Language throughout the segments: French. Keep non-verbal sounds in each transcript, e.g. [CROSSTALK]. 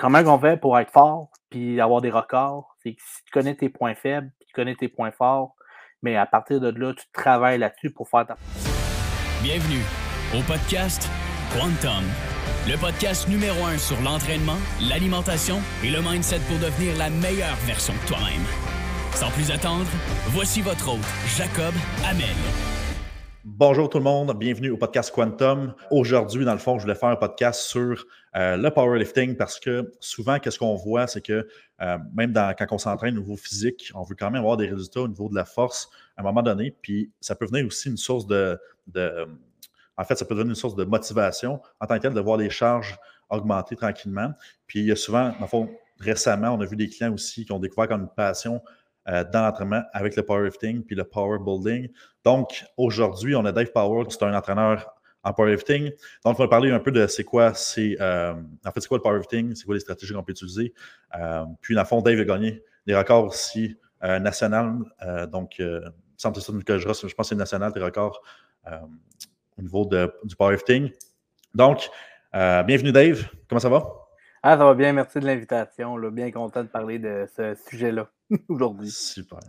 comment on fait pour être fort puis avoir des records? C'est que si tu connais tes points faibles, tu connais tes points forts, mais à partir de là, tu travailles là-dessus pour faire ta. Bienvenue au podcast Quantum, le podcast numéro un sur l'entraînement, l'alimentation et le mindset pour devenir la meilleure version de toi-même. Sans plus attendre, voici votre hôte, Jacob Amel. Bonjour tout le monde, bienvenue au podcast Quantum. Aujourd'hui, dans le fond, je voulais faire un podcast sur euh, le powerlifting parce que souvent, qu'est-ce qu'on voit, c'est que euh, même quand on s'entraîne au niveau physique, on veut quand même avoir des résultats au niveau de la force à un moment donné. Puis ça peut venir aussi une source de, en fait, ça peut devenir une source de motivation en tant que tel de voir les charges augmenter tranquillement. Puis il y a souvent, dans le fond, récemment, on a vu des clients aussi qui ont découvert comme une passion euh, dans l'entraînement avec le powerlifting puis le power building. Donc, aujourd'hui, on a Dave Power, c'est un entraîneur en powerlifting. Donc, on va parler un peu de c'est quoi, c'est euh, en fait, c'est quoi le powerlifting, c'est quoi les stratégies qu'on peut utiliser. Euh, puis, dans le fond, Dave a gagné des records aussi nationaux. donc, sans que je pense que c'est national, des records au niveau de, du powerlifting. Donc, bienvenue Dave, comment ça va? Ah, ça va bien, merci de l'invitation. Bien content de parler de ce sujet-là [LAUGHS] aujourd'hui. Super.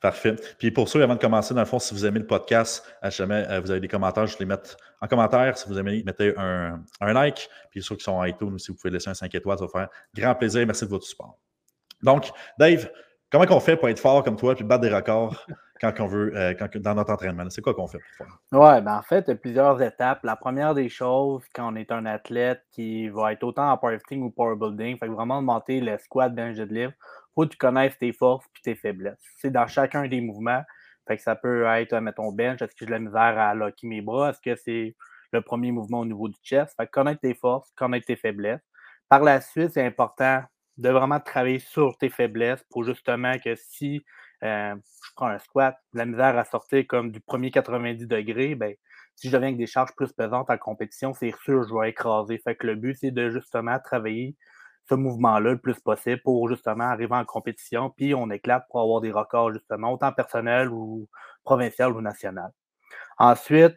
Parfait. Puis pour ceux, avant de commencer, dans le fond, si vous aimez le podcast, si jamais euh, vous avez des commentaires, je les mets en commentaire. Si vous aimez, mettez un, like. Puis ceux qui sont en iTunes, si vous pouvez laisser un 5 étoiles, ça va faire grand plaisir. Merci de votre support. Donc, Dave, comment on fait pour être fort comme toi et battre des records? Quand on veut, euh, dans notre entraînement? C'est quoi qu'on fait pour faire? Oui, ben en fait, il y a plusieurs étapes. La première des choses, quand on est un athlète qui va être autant en powerlifting ou power building, fait vraiment monter le squat, bench, deadlift, faut que tu connaisses tes forces et tes faiblesses. C'est dans chacun des mouvements. Fait que ça peut être, mettons, bench, est-ce que j'ai de la misère à locker mes bras? Est-ce que c'est le premier mouvement au niveau du chest? Fait que connaître tes forces, connaître tes faiblesses. Par la suite, c'est important de vraiment travailler sur tes faiblesses pour justement que si euh, je prends un squat, la misère à sortir comme du premier 90 degrés, ben, si je deviens avec des charges plus pesantes en compétition, c'est sûr que je vais écraser. Fait que le but, c'est de justement travailler ce mouvement-là le plus possible pour justement arriver en compétition, puis on éclate pour avoir des records justement, autant personnel ou provincial ou national. Ensuite,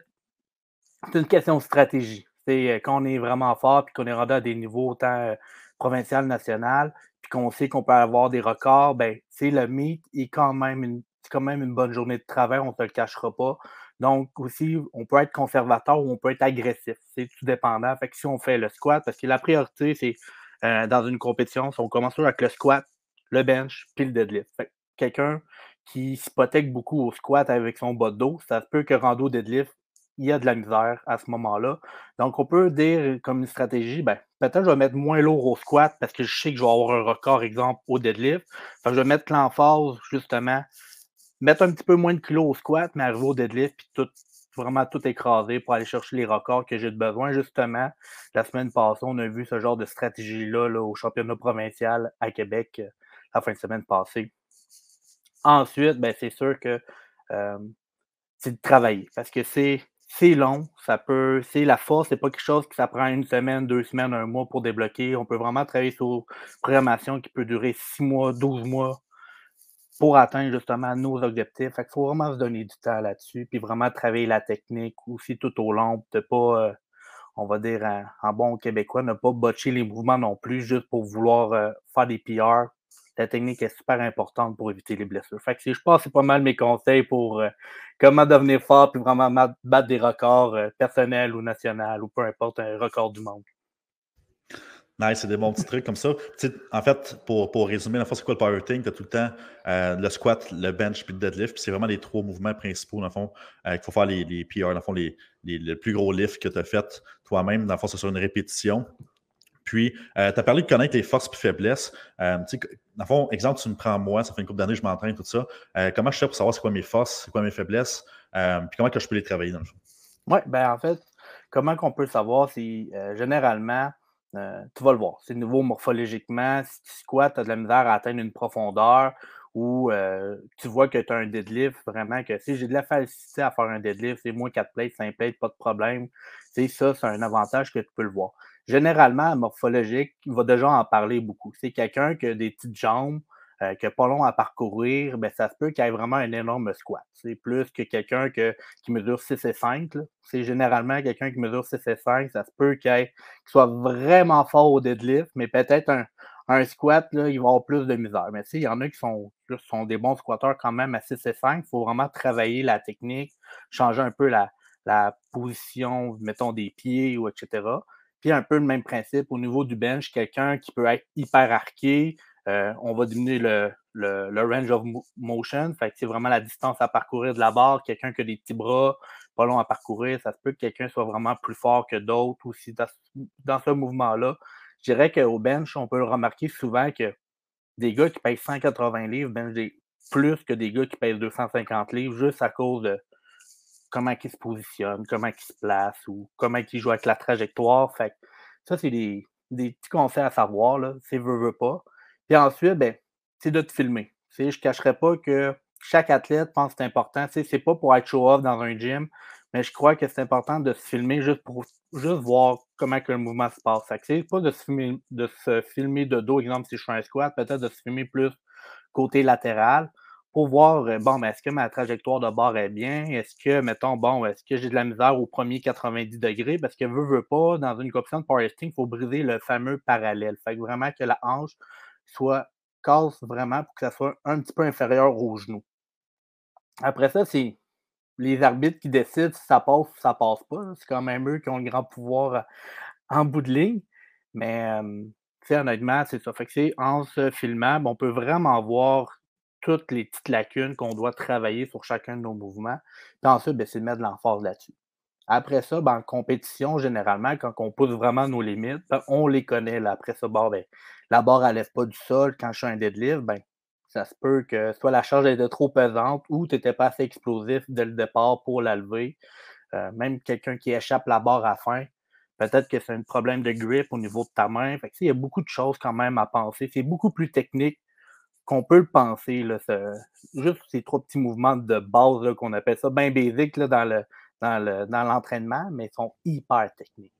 c'est une question de stratégie. C'est euh, quand on est vraiment fort puis qu'on est rendu à des niveaux autant euh, provincial, national, puis qu'on sait qu'on peut avoir des records, ben, le meet est quand même une, bonne journée de travail, on ne te le cachera pas. Donc, aussi, on peut être conservateur ou on peut être agressif. C'est tout dépendant. Fait que si on fait le squat, parce que la priorité, c'est euh, dans une compétition, on commence toujours avec le squat, le bench, puis le deadlift. quelqu'un qui s'hypothèque beaucoup au squat avec son bas de dos, ça peut que rando deadlift, il y a de la misère à ce moment-là. Donc, on peut dire comme une stratégie, ben, peut-être je vais mettre moins lourd au squat parce que je sais que je vais avoir un record, exemple, au deadlift. je vais mettre l'emphase, justement, mettre un petit peu moins de kilos au squat, mais arriver au deadlift, puis tout, vraiment tout écraser pour aller chercher les records que j'ai besoin. Justement, la semaine passée, on a vu ce genre de stratégie-là au championnat provincial à Québec euh, la fin de semaine passée. Ensuite, ben, c'est sûr que euh, c'est de travailler parce que c'est c'est long, ça peut, c'est la force, c'est pas quelque chose qui ça prend une semaine, deux semaines, un mois pour débloquer. On peut vraiment travailler sur une programmation qui peut durer six mois, douze mois pour atteindre justement nos objectifs. Fait qu'il faut vraiment se donner du temps là-dessus, puis vraiment travailler la technique aussi tout au long, de pas, euh, on va dire en, bon québécois, ne pas botcher les mouvements non plus juste pour vouloir euh, faire des PR la technique est super importante pour éviter les blessures. Fait je pense c'est pas mal mes conseils pour euh, comment devenir fort puis vraiment battre des records euh, personnels ou nationaux ou peu importe, un record du monde. Nice, c'est des bons petits trucs comme ça. en fait, pour, pour résumer, la fois, c'est quoi le powerlifting? Tu as tout le temps euh, le squat, le bench puis le deadlift. c'est vraiment les trois mouvements principaux, dans le fond, qu'il faut faire les, les PR, dans le fond, les, les, plus gros lifts que tu as fait toi-même. Dans le fond, c'est sur une répétition. Puis, euh, tu as parlé de connaître les forces et faiblesses. Euh, dans le fond, exemple, tu me prends moi, ça fait une couple d'années que je m'entraîne, tout ça. Euh, comment je fais pour savoir c'est quoi mes forces, c'est quoi mes faiblesses, puis comment que je peux les travailler dans le fond? Oui, ben en fait, comment qu'on peut le savoir, c'est généralement, tu vas le voir. C'est nouveau morphologiquement. Si tu squats, tu as de la misère à atteindre une profondeur ou tu vois que tu as un deadlift, vraiment que si j'ai de la facilité à faire un deadlift, c'est moins 4 plates, 5 plates, pas de problème. Ça, c'est un avantage que tu peux le voir généralement, morphologique, il va déjà en parler beaucoup. C'est quelqu'un qui a des petites jambes, euh, qui n'a pas long à parcourir, ben, ça se peut qu'il ait vraiment un énorme squat. C'est plus que quelqu'un qui mesure 6 et 5. C'est généralement quelqu'un qui mesure 6 et 5. Ça se peut qu'il soit vraiment fort au deadlift, mais peut-être un, squat, là, il va avoir plus de misère. Mais il y en a qui sont, sont des bons squatteurs quand même à 6 et 5. Il faut vraiment travailler la technique, changer un peu la, la position, mettons, des pieds ou etc. Puis un peu le même principe au niveau du bench, quelqu'un qui peut être hyper arqué, euh, on va diminuer le, range of motion. Fait que c'est vraiment la distance à parcourir de la barre. Quelqu'un qui a des petits bras, pas long à parcourir, ça se peut que quelqu'un soit vraiment plus fort que d'autres aussi dans, ce mouvement-là. Je dirais qu'au bench, on peut le remarquer souvent que des gars qui pèsent 180 livres bench plus que des gars qui pèsent 250 livres juste à cause de comment ils se positionnent, comment ils se placent ou comment ils jouent avec la trajectoire. Fait ça, c'est des, petits conseils à savoir. C'est veut, veut pas. Puis ensuite, ben, c'est de te filmer. je ne cacherai pas que chaque athlète pense que c'est important. Ce n'est pas pour être show-off dans un gym, mais je crois que c'est important de se filmer juste pour juste voir comment que le mouvement se passe. C'est pas de se, filmer, de se filmer de dos, exemple, si je fais un squat, peut-être de se filmer plus côté latéral voir, euh, bon, est-ce que ma trajectoire de barre est bien? Est-ce que, mettons, bon, est-ce que j'ai de la misère au premier 90 degrés? Parce que veut, veut pas, dans une compétition de powerlifting, il faut briser le fameux parallèle. Fait que vraiment que la hanche soit casse vraiment pour que ça soit un petit peu inférieur au genou. Après ça, c'est les arbitres qui décident si ça passe ou ça passe pas. C'est quand même eux qui ont le grand pouvoir euh, en bout de ligne. Mais honnêtement, c'est ça. Fait que c'est en se filmant, ben, on peut vraiment voir toutes les petites lacunes qu'on doit travailler sur chacun de nos mouvements. Puis ensuite, ben, c'est de mettre de l'emphase là-dessus. Après ça, ben, en compétition, généralement, quand on pousse vraiment nos limites, ben, on les connaît. Là. Après ça, la barre ne lève pas du sol. Quand je fais un deadlift, ben, ça se peut que soit la charge était trop pesante ou tu n'étais pas assez explosif dès le départ pour la lever. Euh, même quelqu'un qui échappe la barre à fin, peut-être que c'est un problème de grip au niveau de ta main. Il y a beaucoup de choses quand même à penser. C'est beaucoup plus technique qu'on peut le penser. Là, juste ces trois petits mouvements de base qu'on appelle ça bien basic dans le, dans l'entraînement, mais ils sont hyper techniques.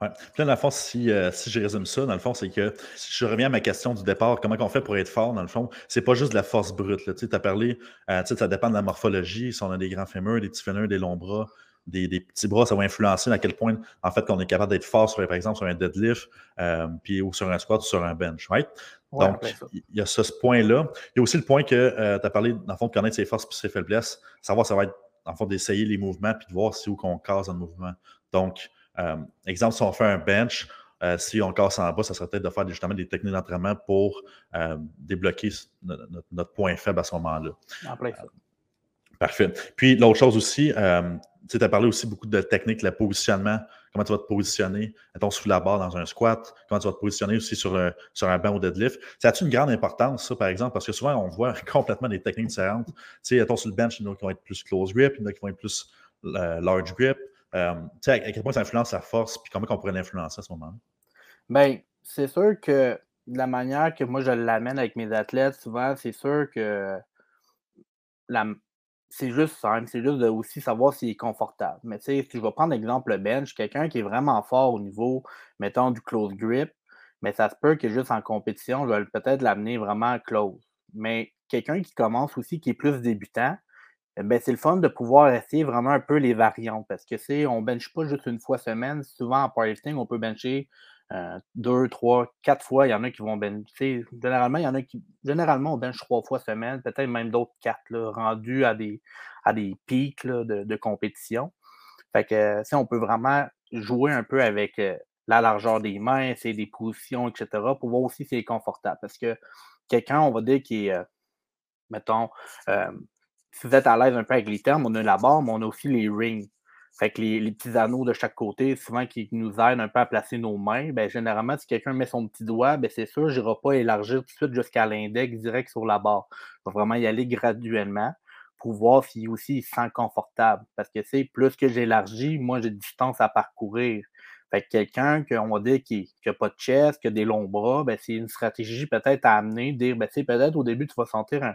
Ouais. Puis là, dans le fond, si, euh, si je résume ça, dans le fond, c'est que si je reviens à ma question du départ, comment on fait pour être fort, dans le fond, c'est pas juste de la force brute. Tu as parlé, euh, ça dépend de la morphologie, si on a des grands fémurs, des petits fémurs, des longs bras, des, petits bras, ça va influencer à quel point, en fait, qu'on est capable d'être fort, sur, par exemple, sur un deadlift, euh, puis, ou sur un squat ou sur un bench. Right? Donc, il y a ce, point-là. Il y a aussi le point que tu as parlé, dans le fond, de connaître ses forces et ses faiblesses, savoir ça va être en fond, d'essayer les mouvements puis de voir si où qu'on casse un mouvement. Donc, euh, exemple, si on fait un bench, euh, si on casse en bas, ça serait peut-être de faire justement des techniques d'entraînement pour euh, débloquer notre, point faible à ce moment-là. Parfait. Puis l'autre chose aussi, tu as parlé aussi beaucoup de techniques, le positionnement, comment tu vas te positionner, mettons, sous la barre dans un squat, comment tu vas te positionner aussi sur, sur un banc ou deadlift? Ça a-tu une grande importance, ça, par exemple? Parce que souvent, on voit [LAUGHS] complètement des techniques différentes. Tu sais, mettons, sur le bench, il y en a qui vont être plus close grip, il y en a qui vont être plus large grip. Euh, tu sais, à quel point ça influence sa force, puis comment on pourrait l'influencer à ce moment-là? Bien, c'est sûr que de la manière que moi je l'amène avec mes athlètes, souvent, c'est sûr que la, c'est juste simple, c'est juste de aussi savoir s'il est confortable. Mais tu sais, si je vais prendre l'exemple bench, quelqu'un qui est vraiment fort au niveau, mettons, du close grip, mais ça se peut que juste en compétition, je vais peut-être l'amener vraiment close. Mais quelqu'un qui commence aussi, qui est plus débutant, ben, c'est le fun de pouvoir essayer vraiment un peu les variantes parce que c'est, on benche pas juste une fois semaine. Souvent en powerlifting, on peut bencher euh, deux, trois, quatre fois. Il y en a qui vont bencher. Généralement, il y en a qui. Généralement, on bench trois fois semaine, peut-être même d'autres quatre, là, rendus à des, à des pics de, compétition. Fait que si on peut vraiment jouer un peu avec euh, la largeur des mains, c'est des positions, etc., pour voir aussi si c'est confortable. Parce que quelqu'un, on va dire, qui est, euh, mettons, si vous êtes à l'aise un peu avec les termes, on a la barre, mais on a aussi les rings. Fait que les, petits anneaux de chaque côté, souvent qui nous aident un peu à placer nos mains, ben, généralement, si quelqu'un met son petit doigt, ben, c'est sûr, je n'irai pas élargir tout de suite jusqu'à l'index direct sur la barre. Je vais vraiment y aller graduellement pour voir s'il aussi se sent confortable. Parce que c'est plus que j'élargis, moi j'ai de distance à parcourir. Fait que quelqu'un qu'on va dire qui n'a pas de chest, qui a des longs bras, ben, c'est une stratégie peut-être à amener, dire ben, peut-être au début, tu vas sentir un,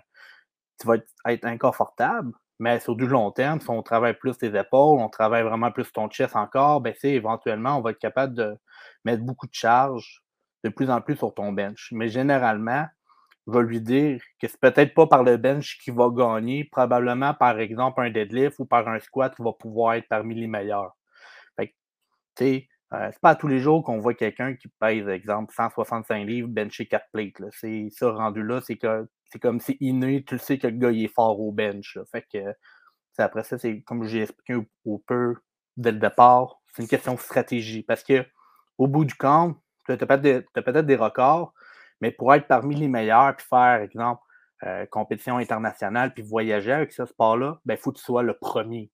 tu vas être, inconfortable, mais sur du long terme, si on travaille plus tes épaules, on travaille vraiment plus ton chest encore, ben, éventuellement, on va être capable de mettre beaucoup de charge de plus en plus sur ton bench. Mais généralement, vais lui dire que c'est peut-être pas par le bench qu'il va gagner, probablement par exemple un deadlift ou par un squat qui va pouvoir être parmi les meilleurs. Fait sais, euh, c'est pas à tous les jours qu'on voit quelqu'un qui pèse, exemple, 165 livres, bencher 4 plates. C'est ça rendu là, c'est que c'est comme c'est inné, tu sais que le gars il est fort au bench. Fait que après ça, c'est comme j'ai expliqué au, peu dès le départ, c'est une question de stratégie. Parce que au bout du compte, tu as peut-être des records, mais pour être parmi les meilleurs, puis faire, exemple, euh, compétition internationale, puis voyager avec ce sport-là, il ben, faut que tu sois le premier.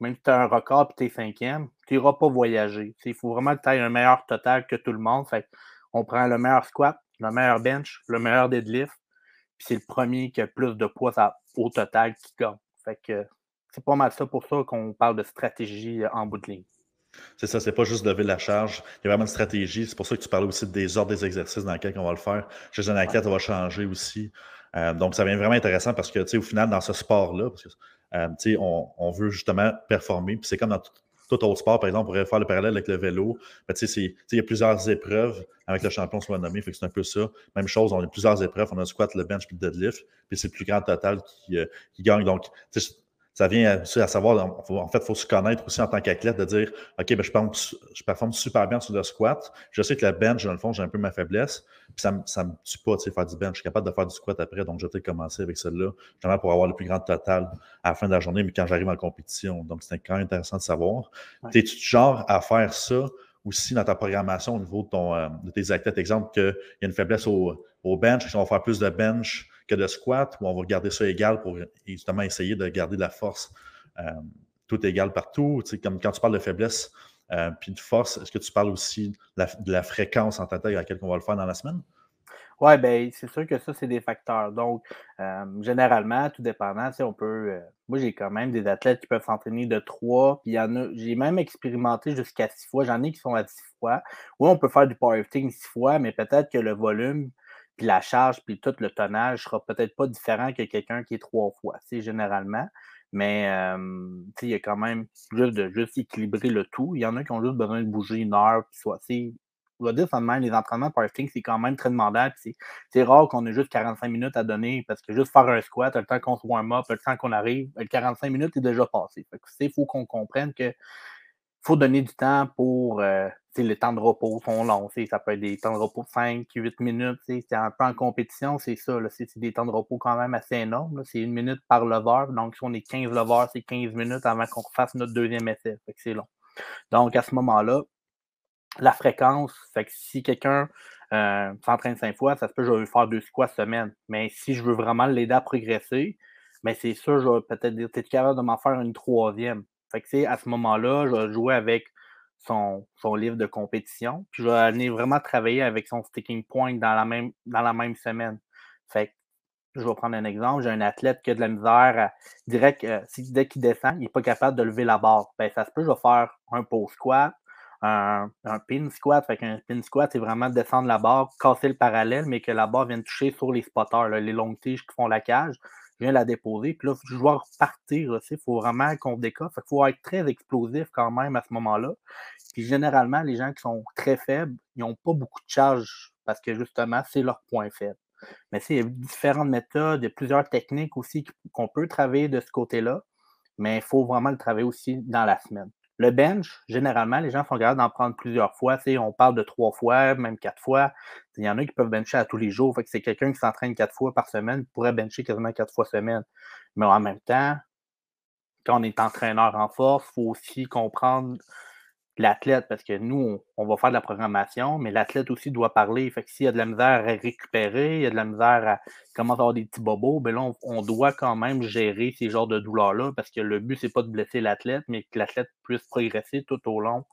même si tu as un record et tu es cinquième, tu n'iras pas voyager. Il faut vraiment que tu aies un meilleur total que tout le monde. Fait on prend le meilleur squat, le meilleur bench, le meilleur deadlift, puis c'est le premier qui a plus de poids au total qui gagne. Fait que c'est pas mal ça pour ça qu'on parle de stratégie euh, en bout de ligne. C'est ça, c'est pas juste lever la charge. Il y a vraiment une stratégie. C'est pour ça que tu parlais aussi des ordres des exercices dans lesquels on va le faire. Chez un athlète, on va changer aussi. Euh, donc, ça devient vraiment intéressant parce que, tu sais, au final, dans ce sport-là, euh, tu sais, on, veut justement performer. Puis c'est comme dans tout, autre sport, par exemple, on pourrait faire le parallèle avec le vélo. Il y a plusieurs épreuves avec le champion soit nommé. Fait que c'est un peu ça. Même chose, on a plusieurs épreuves. On a le squat, le bench puis le deadlift. Puis c'est le plus grand total qui, euh, qui gagne. Donc, ça vient à, savoir, en fait, il faut se connaître aussi en tant qu'athlète, de dire, OK, ben, je, pense, je performe super bien sur le squat. Je sais que la bench, dans le fond, j'ai un peu ma faiblesse. Puis ça ne me tue pas, tu sais, faire du bench. Je suis capable de faire du squat après, donc je vais commencer avec celle-là, justement pour avoir le plus grand total à la fin de la journée, mais quand j'arrive en compétition. Donc, c'est quand même intéressant de savoir. tu Es-tu genre à faire ça aussi dans ta programmation au niveau de, ton, euh, de tes athlètes? Exemple, qu'il y a une faiblesse au, au bench, on va faire plus de bench que de squat, ou on va garder ça égal pour justement essayer de garder de la force euh, tout égal partout. Tu sais, comme quand tu parles de faiblesse euh, puis de force, est-ce que tu parles aussi de la, fréquence en tête à laquelle on va le faire dans la semaine? Oui, bien, c'est sûr que ça, c'est des facteurs. Donc, euh, généralement, tout dépendant, on peut. moi, j'ai quand même des athlètes qui peuvent s'entraîner de trois, puis il y en a. J'ai même expérimenté jusqu'à six fois. J'en ai qui sont à six fois. Oui, on peut faire du powerlifting six fois, mais peut-être que le volume puis la charge, puis tout le tonnage sera peut-être pas différent que quelqu'un qui est trois fois, c'est généralement. Mais il y a quand même juste de juste équilibrer le tout. Il y en a qui ont juste besoin de bouger une heure, puis soit. On va dire ça même, les entraînements powerlifting, c'est quand même très demandant. C'est rare qu'on ait juste 45 minutes à donner parce que juste faire un squat, le temps qu'on se warm up, le temps qu'on arrive, le 45 minutes est déjà passé. Il faut qu'on comprenne que faut donner du temps pour. Euh, les temps de repos sont longs. Ça peut être des temps de repos de 5, 8 minutes. C'est un peu en compétition, c'est ça. C'est des temps de repos quand même assez énormes. C'est une minute par lever. Donc, si on est 15 levers, c'est 15 minutes avant qu'on fasse notre deuxième essai. c'est long. Donc, à ce moment-là, la fréquence, fait que si quelqu'un euh, s'entraîne 5 fois, ça se peut que je vais faire deux squats semaine. Mais si je veux vraiment l'aider à progresser, mais c'est sûr, je vais peut-être dire, tu es capable de m'en faire une troisième? Fait que, à ce moment-là, je vais jouer avec son, livre de compétition. Puis je vais aller vraiment travailler avec son sticking point dans la même, dans la même semaine. Fait que, je vais prendre un exemple. J'ai un athlète qui a de la misère direct, euh, dès qu'il descend, il n'est pas capable de lever la barre. Ben, ça se peut, je vais faire un pause squat, un, pin squat. Fait qu'un pin squat, c'est vraiment descendre la barre, casser le parallèle, mais que la barre vienne toucher sur les spotters, les longues tiges qui font la cage je viens la déposer. Puis là, je dois repartir. Il faut vraiment qu'on décolle. Il faut être très explosif quand même à ce moment-là. Puis généralement, les gens qui sont très faibles, ils n'ont pas beaucoup de charge parce que justement, c'est leur point faible. Mais il y a différentes méthodes, il plusieurs techniques aussi qu'on peut travailler de ce côté-là, mais il faut vraiment le travailler aussi dans la semaine. Le bench, généralement, les gens sont capables d'en prendre plusieurs fois. on parle de trois fois, même quatre fois. Il y en a qui peuvent bencher à tous les jours. Fait c'est quelqu'un qui s'entraîne quatre fois par semaine pourrait bencher quasiment quatre fois semaine. Mais en même temps, quand on est entraîneur en force, il faut aussi comprendre l'athlète, parce que nous, on, va faire de la programmation, mais l'athlète aussi doit parler. Fait que s'il y a de la misère à récupérer, il y a de la misère à commencer à avoir des petits bobos, ben là, on, doit quand même gérer ces genres de douleurs-là, parce que le but, c'est pas de blesser l'athlète, mais que l'athlète puisse progresser tout au long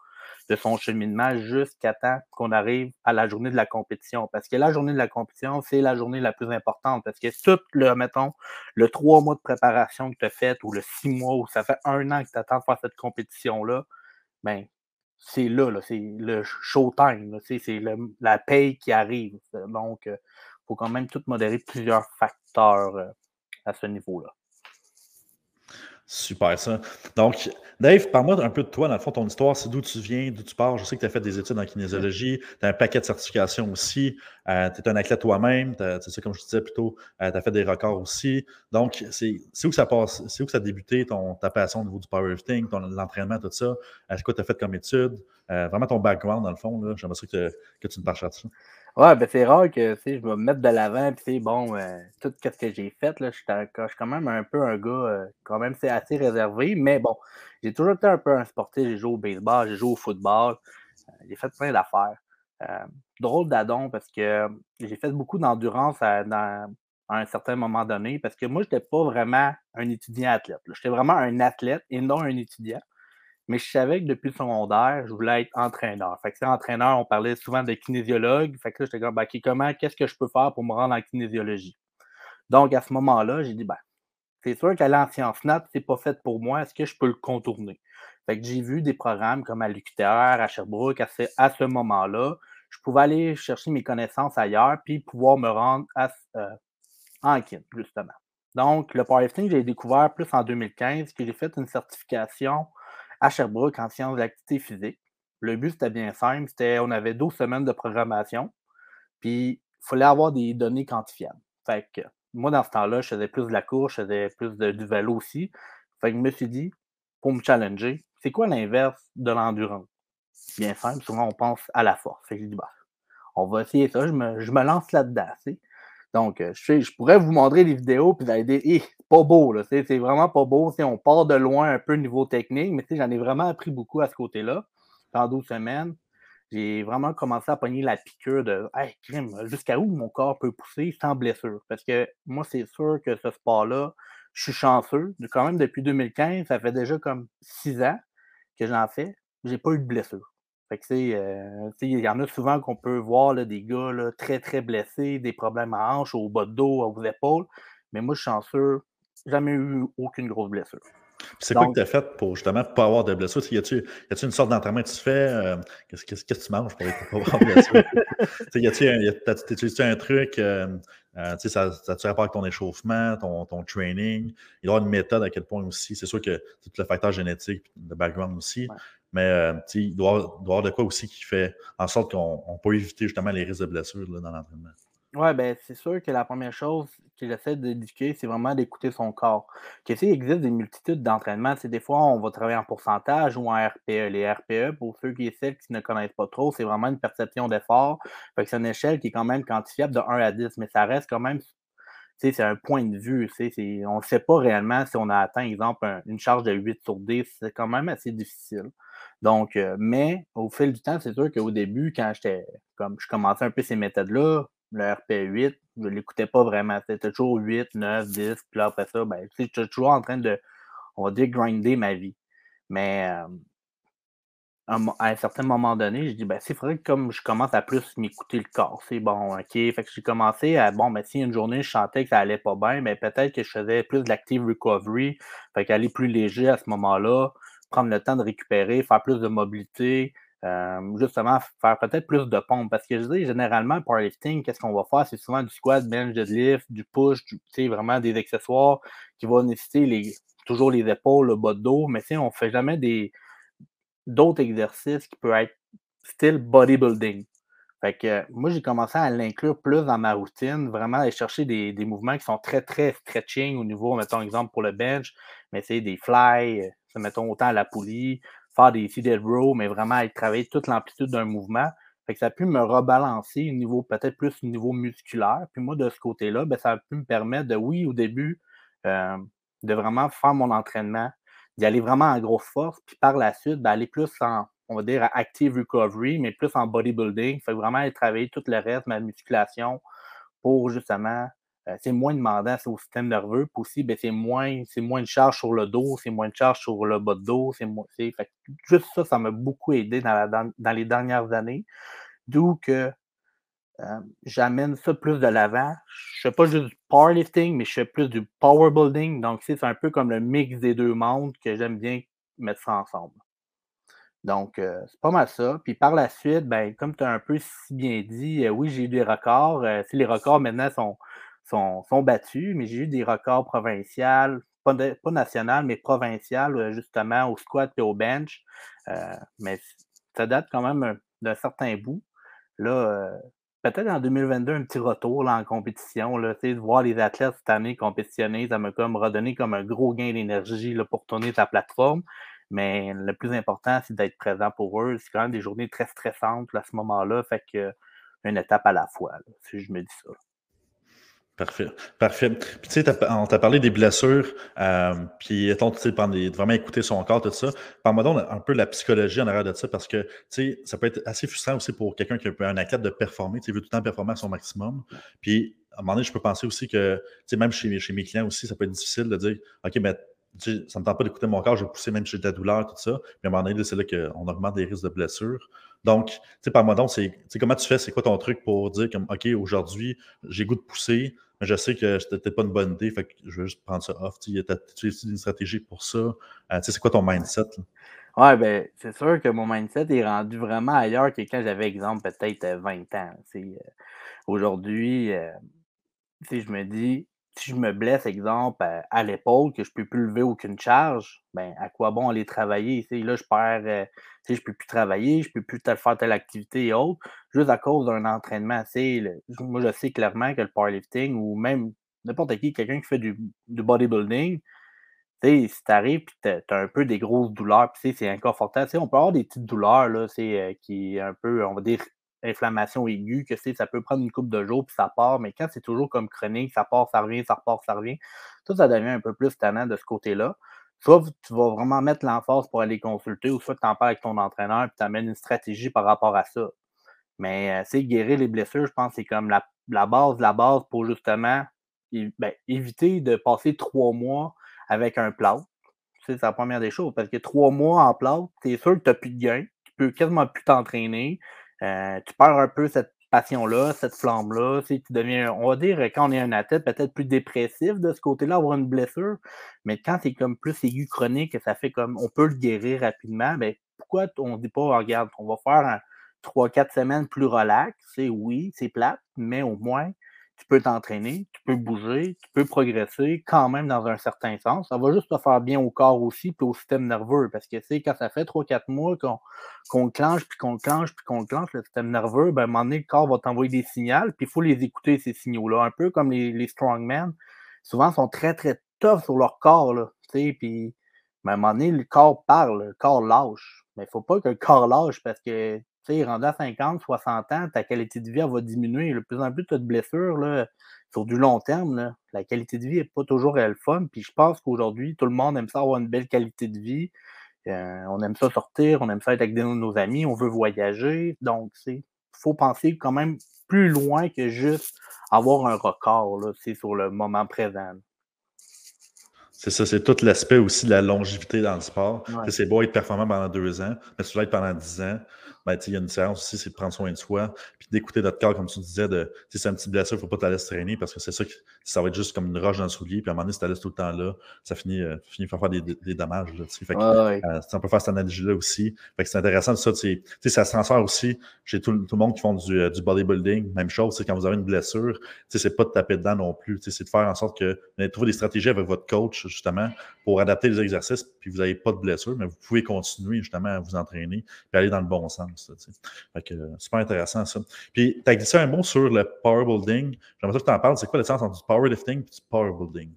de son cheminement jusqu'à temps qu'on arrive à la journée de la compétition. Parce que la journée de la compétition, c'est la journée la plus importante. Parce que tout le, mettons, le trois mois de préparation que tu as fait ou le six mois ou ça fait un an que tu attends de faire cette compétition-là, ben, c'est là, c'est le showtime, c'est la paye qui arrive. Donc, il faut quand même tout modérer plusieurs facteurs à ce niveau-là. Super, ça. Donc, Dave, parle-moi un peu de toi, dans le fond, ton histoire, c'est d'où tu viens, d'où tu pars. Je sais que tu as fait des études en kinésiologie, tu as un paquet de certifications aussi, euh, tu es un athlète toi-même, c'est ça, comme je disais plus tôt, euh, tu as fait des records aussi. Donc, c'est où que ça passe, c'est où que ça a débuté ton, ta passion au niveau du powerlifting, l'entraînement, tout ça? C'est quoi tu as fait comme études? Euh, vraiment ton background, dans le fond, j'aimerais que, que, tu me parles de ça. Ouais, ben c'est rare que je vais me mettre de l'avant, puis bon, euh, tout ce que j'ai fait, là, je suis quand même un peu un gars, euh, quand même, c'est assez réservé, mais bon, j'ai toujours été un peu un sportif, j'ai joué au baseball, j'ai joué au football, euh, j'ai fait plein d'affaires. drôle d'adon parce que j'ai fait beaucoup d'endurance à, un certain moment donné, parce que moi, je n'étais pas vraiment un étudiant athlète. J'étais vraiment un athlète et non un étudiant. Mais je savais que depuis le secondaire, je voulais être entraîneur. Fait que entraîneur, on parlait souvent de kinésiologue. Fait que là, j'étais comme, ben, comment, qu'est-ce que je peux faire pour me rendre en kinésiologie? Donc, à ce moment-là, j'ai dit, ben, c'est sûr qu'aller en sciences nat, c'est pas fait pour moi. Est-ce que je peux le contourner? Fait que j'ai vu des programmes comme à l'UQTR, à Sherbrooke, à ce, moment-là. Je pouvais aller chercher mes connaissances ailleurs, puis pouvoir me rendre euh, en kin, justement. Donc, le powerlifting, j'ai découvert plus en 2015, que j'ai fait une certification à Sherbrooke en sciences de l'activité physique. Le but, c'était bien simple. C'était, on avait 12 semaines de programmation, puis il fallait avoir des données quantifiables. Fait que moi, dans ce temps-là, je faisais plus de la course, je faisais plus du vélo aussi. Fait que je me suis dit, pour me challenger, c'est quoi l'inverse de l'endurance? Bien simple, souvent on pense à la force. Fait que je dis, bah, on va essayer ça, je me, je me lance là-dedans. Donc, euh, je, je, pourrais vous montrer les vidéos, puis vous allez dire, eh, pas beau, là, c'est vraiment pas beau. On part de loin un peu niveau technique, mais j'en ai vraiment appris beaucoup à ce côté-là. Dans 12 semaines, j'ai vraiment commencé à pogner la piqûre de Hey, jusqu'à où mon corps peut pousser sans blessure? Parce que moi, c'est sûr que ce sport-là, je suis chanceux. Quand même, depuis 2015, ça fait déjà comme six ans que j'en fais. J'ai pas eu de blessure. Fait que, euh, il y en a souvent qu'on peut voir là, des gars là, très, très blessés, des problèmes à hanches, au bas de dos, aux épaules. Mais moi, je suis chanceux, jamais eu aucune grosse blessure. C'est quoi que tu as fait pour justement pas avoir de blessure? Y a-tu une sorte d'entraînement que tu fais? Euh, qu'est-ce que tu manges pour pas avoir de blessure? [LAUGHS] y a-tu un, un, truc? Euh, euh, ça, ça tu rapport avec ton échauffement, ton, ton, training? Il doit y avoir une méthode à quel point aussi. C'est sûr que tout le facteur génétique, le background aussi. Mais euh, il doit, doit, avoir de quoi aussi qui fait en sorte qu'on peut éviter justement les risques de blessures dans l'entraînement. Oui, ben, c'est sûr que la première chose qu'il essaie d'éduquer, c'est vraiment d'écouter son corps. Que, il existe des multitudes d'entraînements. Des fois, on va travailler en pourcentage ou en RPE. Les RPE, pour ceux qui essaient qui ne connaissent pas trop, c'est vraiment une perception d'effort. C'est une échelle qui est quand même quantifiable de 1 à 10, mais ça reste quand même c'est un point de vue. On ne sait pas réellement si on a atteint, exemple, une charge de 8 sur 10. C'est quand même assez difficile. Donc, euh, mais au fil du temps, c'est sûr qu'au début, quand j'étais comme je commençais un peu ces méthodes-là, le RP8, je ne l'écoutais pas vraiment. C'était toujours 8, 9, 10. Puis là, après ça, ben, j'étais toujours en train de, on va dire, grinder ma vie. Mais à un certain moment donné, je dis, ben, c'est vrai que comme je commence à plus m'écouter le corps, c'est bon, OK? Fait que j'ai commencé à, bon, ben, si une journée, je sentais que ça allait pas bien, mais ben, peut-être que je faisais plus de l'active recovery, fait qu'aller plus léger à ce moment-là, prendre le temps de récupérer, faire plus de mobilité, euh, justement, faire peut-être plus de pompes. Parce que je dis, généralement, le powerlifting, qu'est-ce qu'on va faire? C'est souvent du squat, bench, deadlift, du push, vraiment des accessoires qui vont nécessiter les, toujours les épaules, le bas de dos, mais on ne fait jamais des, d'autres exercices qui peuvent être style bodybuilding. Fait que moi, j'ai commencé à l'inclure plus dans ma routine, vraiment aller chercher des, des, mouvements qui sont très, très stretching au niveau, mettons exemple pour le bench, mais c'est des fly, mettons autant à la poulie, faire des seated row, mais vraiment aller travailler toute l'amplitude d'un mouvement. Fait que ça a pu me rebalancer au niveau, peut-être plus au niveau musculaire. Puis moi, de ce côté-là, ben, ça a pu me permettre de, oui, au début, euh, de vraiment faire mon entraînement, d'y aller vraiment en grosse force, puis par la suite, d'aller plus en, on va dire, active recovery, mais plus en bodybuilding. Fait vraiment aller travailler tout le reste, ma musculation, pour justement c'est moins demandant au système nerveux. Puis aussi, ben, c'est moins, moins de charge sur le dos, c'est moins de charge sur le bas de dos. C'est juste ça, ça m'a beaucoup aidé dans, dans, les dernières années. D'où que euh, j'amène ça plus de l'avant. Je ne fais pas juste du powerlifting, mais je fais plus du power building. Donc, c'est un peu comme le mix des deux mondes que j'aime bien mettre ça ensemble. Donc, euh, c'est pas mal ça. Puis par la suite, ben, comme tu as un peu si bien dit, oui, j'ai eu des records. si les records maintenant sont, sont, battus, mais j'ai eu des records provinciaux, pas, national, mais provincial, justement, au squat et au bench. mais ça date quand même d'un certain bout. Là, peut-être en 2022, un petit retour là, en compétition. Là, de voir les athlètes cette année compétitionner, ça m'a comme redonné comme un gros gain d'énergie pour tourner sa plateforme. Mais le plus important, c'est d'être présent pour eux. C'est quand même des journées très stressantes à ce moment-là. Fait que une étape à la fois, si je me dis ça. Parfait. Parfait. Puis, tu sais, on t'a parlé des blessures, euh, puis, étant, tu sais, vraiment écouter son corps, tout ça. Parle-moi donc un peu de la psychologie en arrière de ça, parce que, tu sais, ça peut être assez frustrant aussi pour quelqu'un qui a un athlète de performer, tu sais, veut tout le temps performer à son maximum. Puis, à un moment donné, je peux penser aussi que, tu sais, même chez, mes clients aussi, ça peut être difficile de dire, OK, mais ça ne me tente pas d'écouter mon corps, je vais pousser même chez la douleur, tout ça. Mais à un moment donné, c'est là qu'on augmente les risques de blessures. Donc, tu sais, par moi donc, comment tu fais, c'est quoi ton truc pour dire comme OK, aujourd'hui, j'ai goût de pousser, je sais que c'était pas une bonne idée, fait que je vais juste prendre ça off. Tu as une stratégie pour ça. Euh, tu sais, c'est quoi ton mindset? Oui, ben, c'est sûr que mon mindset est rendu vraiment ailleurs que quand j'avais, exemple, peut-être 20 ans. Euh, aujourd'hui, euh, je me dis, si je me blesse, exemple, à, l'épaule, que je ne peux plus lever aucune charge, ben, à quoi bon aller travailler? là, je perds, euh, je ne peux plus travailler, je ne peux plus faire telle activité et autres, juste à cause d'un entraînement. moi, je sais clairement que le powerlifting ou même n'importe qui, quelqu'un qui fait du, bodybuilding, si tu arrives et tu as, un peu des grosses douleurs, c'est inconfortable. on peut avoir des petites douleurs là, euh, qui un peu, on va dire, inflammation aiguë, que ça peut prendre une coupe de jours, puis ça part, mais quand c'est toujours comme chronique, ça part, ça revient, ça repart, ça revient, tout ça devient un peu plus tannant de ce côté-là. Soit tu vas vraiment mettre l'emphase pour aller consulter, ou soit tu en parles avec ton entraîneur, puis tu amènes une stratégie par rapport à ça. Mais, c'est euh, guérir les blessures, je pense c'est comme la, base, la base pour justement ben, éviter de passer trois mois avec un plâtre. C'est la première des choses, parce que trois mois en plâtre, c'est sûr que tu n'as plus de gain, tu peux quasiment plus t'entraîner, euh, tu perds un peu cette passion-là, cette flamme-là. Tu, deviens, on va dire, quand on est un athlète, peut-être plus dépressif de ce côté-là, avoir une blessure. Mais quand c'est comme plus aigu chronique, ça fait comme on peut le guérir rapidement, ben, pourquoi on ne dit pas, regarde, on va faire un 3-4 semaines plus relax? C'est oui, c'est plate, mais au moins, tu peux t'entraîner, tu peux bouger, tu peux progresser quand même dans un certain sens. Ça va juste te faire bien au corps aussi, puis au système nerveux. Parce que c'est quand ça fait 3-4 mois qu'on qu le clenche, puis qu'on le clenche, puis qu'on le clenche, le système nerveux, ben, à un moment donné, le corps va t'envoyer des signaux, puis il faut les écouter, ces signaux-là. Un peu comme les, les strongmen. Souvent, sont très, très tough sur leur corps. Là, puis ben, à un moment donné, le corps parle, le corps lâche. Mais il ne faut pas que le corps lâche parce que tu sais, rendu à 50, 60 ans, ta qualité de vie va diminuer. De plus en plus, tu as de blessures là, sur du long terme. La qualité de vie n'est pas toujours le fun. Puis je pense qu'aujourd'hui, tout le monde aime ça avoir une belle qualité de vie. Euh, on aime ça sortir, on aime ça être avec nos amis, on veut voyager. Donc, il faut penser quand même plus loin que juste avoir un record là, sur le moment présent. C'est ça, c'est tout l'aspect aussi de la longévité dans le sport. C'est beau être performant pendant deux ans, mais tu vas être pendant dix ans ben, il y a une séance aussi, c'est de prendre soin de soi, puis d'écouter notre corps, comme tu disais, de si c'est un petit blessure, il ne faut pas te laisser traîner parce que c'est ça, ça va être juste comme une roche dans le soulier, puis à un moment donné, si tu laisses tout le temps là, ça finit, euh, finit par faire des, des, dommages. Là, fait euh, on peut faire cette analogie-là aussi. Fait que c'est intéressant, ça, ça se transfère aussi chez tout, tout le monde qui font du, euh, du bodybuilding. Même chose, c'est quand vous avez une blessure, c'est pas de taper dedans non plus, c'est de faire en sorte que vous trouver des stratégies avec votre coach, justement, pour adapter les exercices, puis vous n'avez pas de blessure, mais vous pouvez continuer justement à vous entraîner, puis aller dans le bon sens. Fait euh, super intéressant ça. Puis, tu as glissé un mot sur le power building. J'aimerais que tu en parles. C'est quoi le sens entre du powerlifting et du power building?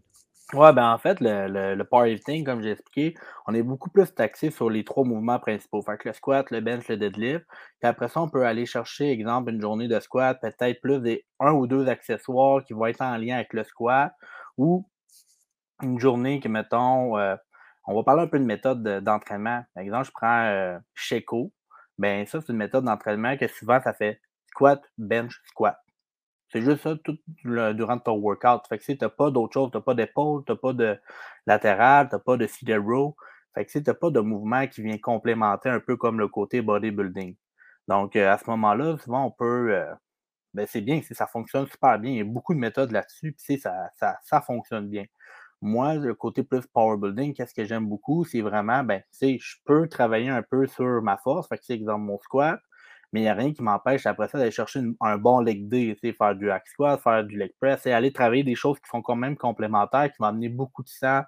Oui, ben en fait, le, le, powerlifting, comme j'ai expliqué, on est beaucoup plus taxé sur les trois mouvements principaux. Fait que le squat, le bench, le deadlift. Puis après ça, on peut aller chercher, exemple, une journée de squat, peut-être plus des un ou deux accessoires qui vont être en lien avec le squat ou une journée qui, mettons, euh, on va parler un peu de méthode d'entraînement. Par exemple, je prends euh, Sheco, ben ça, c'est une méthode d'entraînement que souvent, ça fait squat, bench, squat. C'est juste ça tout durant ton workout. Fait que si tu n'as pas d'autre chose, tu n'as pas d'épaule, tu n'as pas de latéral, tu n'as pas de seated row. Fait que si tu n'as pas de mouvement qui vient complémenter un peu comme le côté bodybuilding. Donc, euh, à ce moment-là, souvent, on peut. Euh, ben, c'est bien, ça fonctionne super bien. Il y a beaucoup de méthodes là-dessus, puis ça, ça fonctionne bien. Moi, le côté plus power building, qu'est-ce que j'aime beaucoup, c'est vraiment, ben, tu sais, je peux travailler un peu sur ma force, fait c'est exemple mon squat, mais il n'y a rien qui m'empêche après ça d'aller chercher un bon leg day, faire du hack squat, faire du leg press, et aller travailler des choses qui sont quand même complémentaires, qui vont amener beaucoup de sang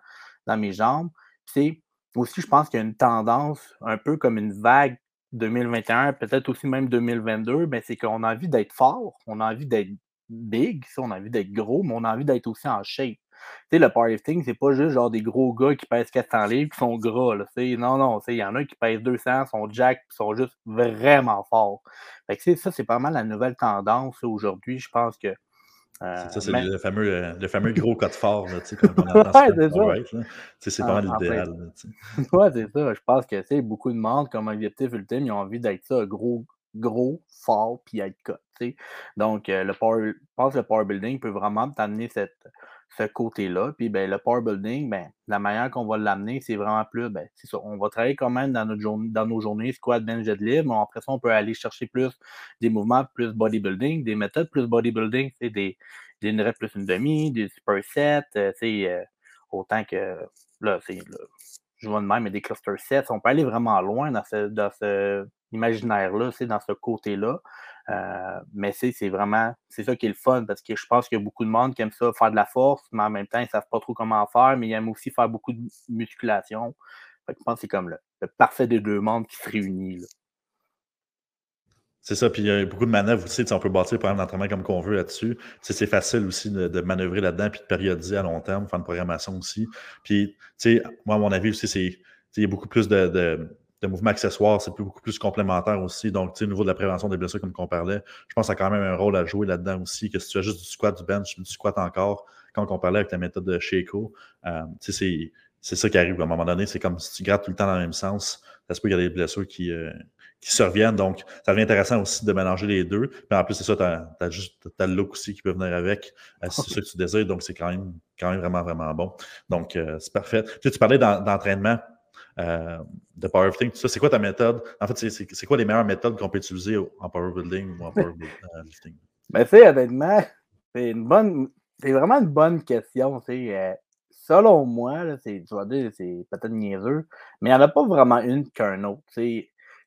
dans mes jambes. C'est aussi, je pense qu'il y a une tendance, un peu comme une vague 2021, peut-être aussi même 2022, ben, c'est qu'on a envie d'être fort, on a envie d'être big, on a envie d'être gros, mais on a envie d'être aussi en shape. Tu sais, le powerlifting, c'est pas juste genre des gros gars qui pèsent 400 livres qui sont gras. Là, non, non, il y en a qui pèsent 200, sont jack, qui sont juste vraiment forts. Fait que ça, c'est pas mal la nouvelle tendance aujourd'hui. Je pense que euh, ça, c'est le, fameux, euh, le fameux gros [LAUGHS] code fort, là, comme on ouais, c'est pas mal l'idéal. [LAUGHS] ouais, c'est ça. Je pense que beaucoup de monde, comme objectif ultime, ils ont envie d'être ça, gros, gros, fort, puis être cut. Donc, euh, le power, je pense que le power building peut vraiment t'amener ce côté-là. Puis ben, le power building, ben, la manière qu'on va l'amener, c'est vraiment plus, ben, c'est ça. On va travailler quand même dans, notre journée, dans nos journées squat, bench, deadlift, mais après ça, on peut aller chercher plus des mouvements plus bodybuilding, des méthodes plus bodybuilding, c'est des, des une plus une demi, des supersets, euh, euh, autant que là, c'est je vois de même, mais des cluster sets. On peut aller vraiment loin dans ce, dans ce imaginaire-là, c'est dans ce côté-là. Euh, mais c'est vraiment, c'est ça qui est le fun parce que je pense qu'il y a beaucoup de monde qui aime ça faire de la force, mais en même temps, ils ne savent pas trop comment faire, mais ils aiment aussi faire beaucoup de musculation. je pense que c'est comme le, parfait des deux mondes qui se réunissent. C'est ça, puis il y a beaucoup de manœuvres aussi. On peut bâtir le programme d'entraînement comme qu'on veut là-dessus. C'est facile aussi de, manœuvrer là-dedans puis de périodiser à long terme, faire une programmation aussi. Puis, tu sais, moi, à mon avis aussi, c'est il y a beaucoup plus de mouvements accessoires, c'est beaucoup plus complémentaire aussi. Donc, au niveau de la prévention des blessures, comme on parlait, je pense que ça a quand même un rôle à jouer là-dedans aussi, que si tu as juste du squat, du bench, du squat encore, quand on parlait avec la méthode de Shaco, euh, c'est ça qui arrive à un moment donné. C'est comme si tu grattes tout le temps dans le même sens, ça se peut qu'il y a des blessures qui, euh, qui surviennent. Donc, ça devient intéressant aussi de mélanger les deux. Mais en plus, c'est ça, tu as, juste as le look aussi qui peut venir avec, euh, c'est ça que tu désires. Donc, c'est quand même, quand même vraiment, vraiment bon. Donc, c'est parfait. Puis, tu parlais d'entraînement. Euh, de powerlifting, tout ça. C'est quoi ta méthode? En fait, c'est quoi les meilleures méthodes qu'on peut utiliser en powerbuilding ou en [LAUGHS] powerlifting? ben, tu sais, honnêtement, c'est une bonne. C'est vraiment une bonne question. Euh, selon moi, c'est peut-être niaiseux, mais il n'y en a pas vraiment une qu'un autre.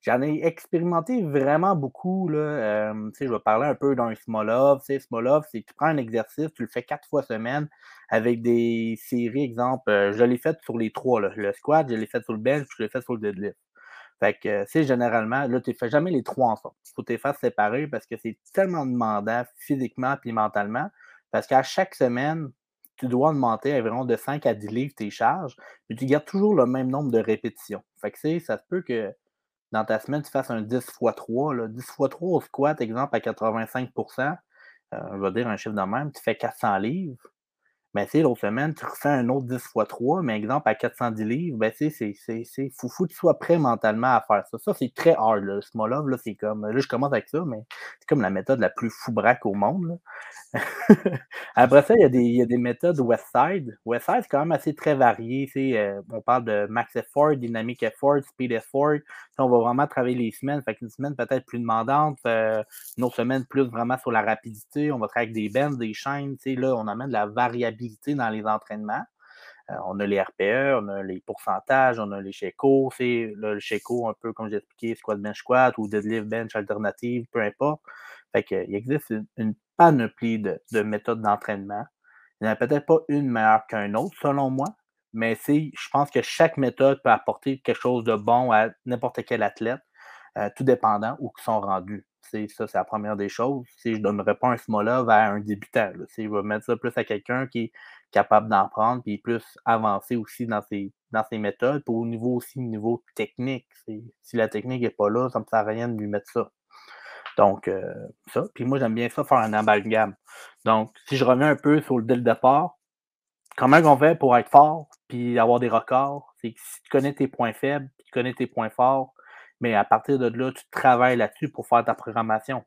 J'en ai expérimenté vraiment beaucoup. Là. Euh, je vais parler un peu d'un Smolov. Smolov, c'est tu prends un exercice, tu le fais quatre fois semaine avec des séries, exemple, euh, je l'ai fait sur les trois. Le squat, je l'ai fait sur le bench, je l'ai fait sur le deadlift. Fait que, c'est généralement, là, tu ne fais jamais les trois ensemble. Il faut que tu les fasses séparer parce que c'est tellement demandant physiquement et mentalement. Parce qu'à chaque semaine, tu dois augmenter environ de 5 à 10 livres tes charges, mais tu gardes toujours le même nombre de répétitions. Fait que, ça se peut que dans ta semaine, tu fasses un 10 x 3. Là. 10 x 3 au squat, exemple, à 85% euh, je vais dire un chiffre de même, tu fais 400 livres. Sais, l'autre semaine, tu refais un autre 10 x 3, mais exemple à 410 livres, ben c'est fou, fou que tu sois prêt mentalement à faire ça. Ça, c'est très hard. Là. Ce mot-là, là, c'est comme. Là, je commence avec ça, mais c'est comme la méthode la plus fou braque au monde. [LAUGHS] Après ça, il y, a des, y, a des, méthodes Westside. Westside, c'est quand même assez très varié. Euh, on parle de max effort, dynamic effort, speed effort. on va vraiment travailler les semaines. Fait qu'une semaine peut-être plus demandante, euh, une autre semaine plus vraiment sur la rapidité. On va travailler avec des bends, des chaînes. Là, on amène de la variabilité dans les entraînements. Euh, on a les RPE, on a les pourcentages, on a les Sheco. C'est le Sheco, un peu comme j'ai expliqué, squat bench squat ou deadlift bench alternative, peu importe. Fait il existe une, panoplie de, méthodes d'entraînement. Il n'y en a peut-être pas une meilleure qu'un autre, selon moi, mais je pense que chaque méthode peut apporter quelque chose de bon à n'importe quel athlète, euh, tout dépendant où ils sont rendus. Ça, c'est la première des choses. Si je ne donnerais pas un small vers un débutant. Si je vais mettre ça plus à quelqu'un qui est capable d'en prendre, puis plus avancé aussi dans ses, dans ses méthodes, puis au niveau aussi niveau technique. Si la technique n'est pas là, ça ne me sert à rien de lui mettre ça. Donc, euh, ça. Puis moi, j'aime bien ça faire un amalgame. Donc, si je reviens un peu sur le dès le départ, comment on fait pour être fort puis avoir des records? C'est que si tu connais tes points faibles, tu connais tes points forts, mais à partir de là, tu travailles là-dessus pour faire ta programmation.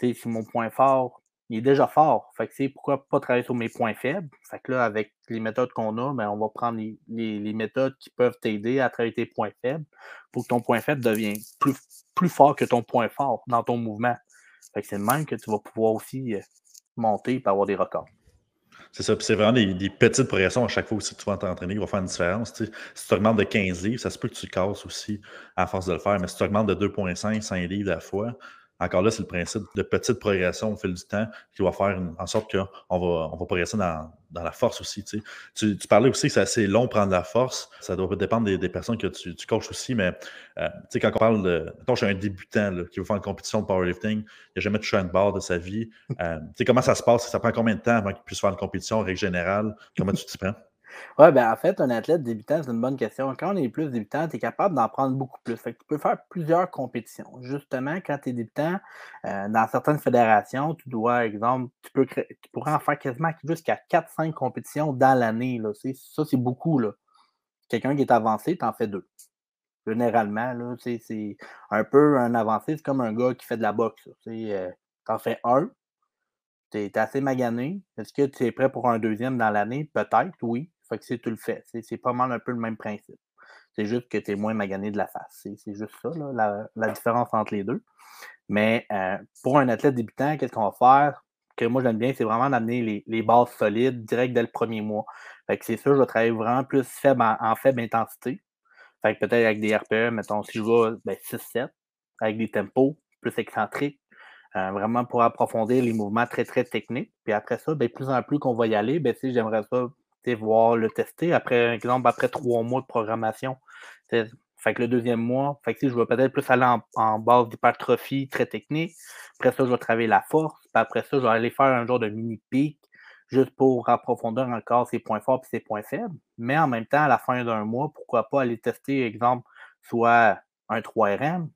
si mon point fort, il est déjà fort. Fait que, pourquoi pas travailler sur mes points faibles? Fait que là, avec les méthodes qu'on a, ben, on va prendre les, méthodes qui peuvent t'aider à travailler tes points faibles pour que ton point faible devienne plus, plus fort que ton point fort dans ton mouvement. Fait que c'est le même que tu vas pouvoir aussi euh, monter et avoir des records. C'est ça. c'est vraiment des, petites progressions à chaque fois aussi que tu vas t'entraîner qui vont faire une différence. Si tu augmentes de 15 livres, ça se peut que tu casses aussi à force de le faire. Mais si tu augmentes de 2,5, 5 livres à la fois, encore là, c'est le principe de petite progression au fil du temps qui va faire en sorte qu'on va, on va progresser dans, la force aussi. Tu, tu, parlais aussi que c'est assez long prendre la force. Ça doit dépendre des, personnes que tu, tu coaches aussi, mais euh, quand on parle de. Mettons, je suis un débutant qui veut faire une compétition de powerlifting, il n'a jamais touché une barre de sa vie. Euh, comment ça se passe? Ça prend combien de temps avant qu'il puisse faire une compétition en règle générale? Comment tu t'y prends? Oui, ben en fait, un athlète débutant, c'est une bonne question. Quand on est plus débutant, tu es capable d'en prendre beaucoup plus. Fait tu peux faire plusieurs compétitions. Justement, quand tu es débutant, euh, dans certaines fédérations, tu dois, exemple, tu, peux tu pourrais en faire quasiment jusqu'à 4-5 compétitions dans l'année. Ça, c'est beaucoup. Là. Quelqu'un qui est avancé, tu en fais deux. Généralement, c'est un peu un avancé, c'est comme un gars qui fait de la boxe. Euh, tu en fais un, tu es, assez magané. Est-ce que tu es prêt pour un deuxième dans l'année? Peut-être, oui. Fait que si tu le fais, c'est pas mal un peu le même principe. C'est juste que tu es moins magané de la face. C'est juste ça, la, différence entre les deux. Mais euh, pour un athlète débutant, qu'est-ce qu'on va faire? Que moi j'aime bien, c'est vraiment d'amener les, bases solides direct dès le premier mois. Fait que c'est sûr, je vais travailler vraiment plus en, faible intensité. Fait que peut-être avec des RPE, mettons, si je vais ben, 6-7, avec des tempos plus excentriques, euh, vraiment pour approfondir les mouvements très, très techniques. Puis après ça, ben, plus en plus qu'on va y aller, ben, si j'aimerais ça voir le tester. Après, exemple, après trois mois de programmation. Fait que le deuxième mois, fait que si je vais peut-être plus aller en, base d'hypertrophie très technique. Après ça, je vais travailler la force. Puis après ça, je vais aller faire un genre de mini pic juste pour approfondir encore ses points forts et ses points faibles. Mais en même temps, à la fin d'un mois, pourquoi pas aller tester, exemple, soit un 3RM,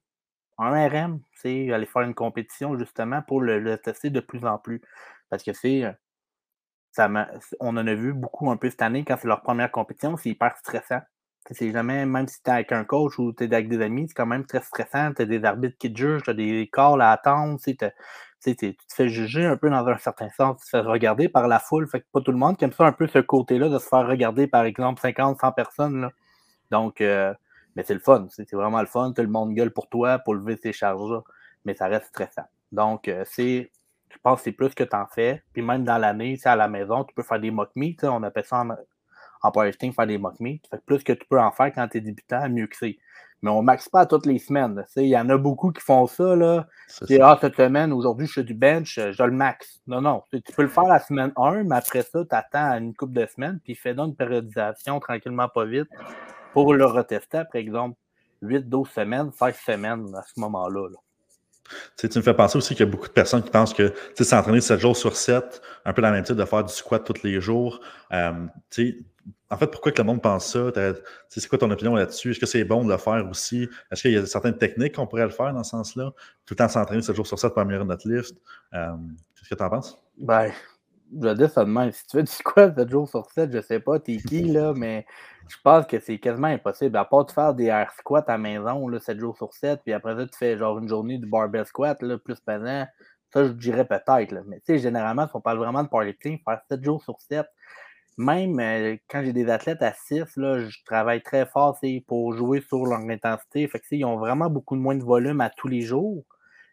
un RM, c'est aller faire une compétition justement pour le, tester de plus en plus. Parce que c'est on en a vu beaucoup un peu cette année quand c'est leur première compétition, c'est hyper stressant. C'est jamais, même si tu es avec un coach ou tu es avec des amis, c'est quand même très stressant. Tu as des arbitres qui te jugent, tu as des calls à attendre, tu te fais juger un peu dans un certain sens, tu te fais regarder par la foule. Fait que pas tout le monde qui aime ça un peu ce côté-là de se faire regarder par exemple 50, 100 personnes. Donc, euh, mais c'est le fun, c'est vraiment le fun. Tout le monde gueule pour toi pour lever ces charges-là, mais ça reste stressant. Donc, euh, c'est je pense que c'est plus que tu en fais. Puis même dans l'année, à la maison, tu peux faire des mock meets. On appelle ça en, en powerlifting faire des mock meets. Fait plus que tu peux en faire quand tu es débutant, mieux que c'est. Mais on ne maxe pas toutes les semaines. Il y en a beaucoup qui font ça. Là. Ah, cette semaine, aujourd'hui, je fais du bench, je le max. Non, non. Tu peux le faire la semaine 1, mais après ça, tu attends une couple de semaines, puis fais donc une périodisation tranquillement, pas vite, pour le retester, par exemple, 8, 12 semaines, 16 semaines à ce moment-là. là tu me fais penser aussi qu'il y a beaucoup de personnes qui pensent que s'entraîner 7 jours sur 7, un peu la même de faire du squat tous les jours. Euh, en fait, pourquoi que le monde pense ça? C'est quoi ton opinion là-dessus? Est-ce que c'est bon de le faire aussi? Est-ce qu'il y a certaines techniques qu'on pourrait le faire dans ce sens-là? Tout le temps s'entraîner 7 jours sur 7 pour améliorer notre lift. Euh, Qu'est-ce que tu en penses? Ben, je dis ça de même. Si tu fais du squat 7 jours sur 7, je sais pas, t'es qui, [LAUGHS] là, mais je pense que c'est quasiment impossible. À part de faire des air squats à la maison, là, 7 jours sur 7, puis après ça, tu fais genre une journée de barbell squat, là, plus pesant. Ça, je dirais peut-être. Mais tu sais, généralement, si on parle vraiment de powerlifting, faire 7 jours sur 7, même euh, quand j'ai des athlètes à 6, là, je travaille très fort pour jouer sur leur intensité. Fait que, ils ont vraiment beaucoup moins de volume à tous les jours.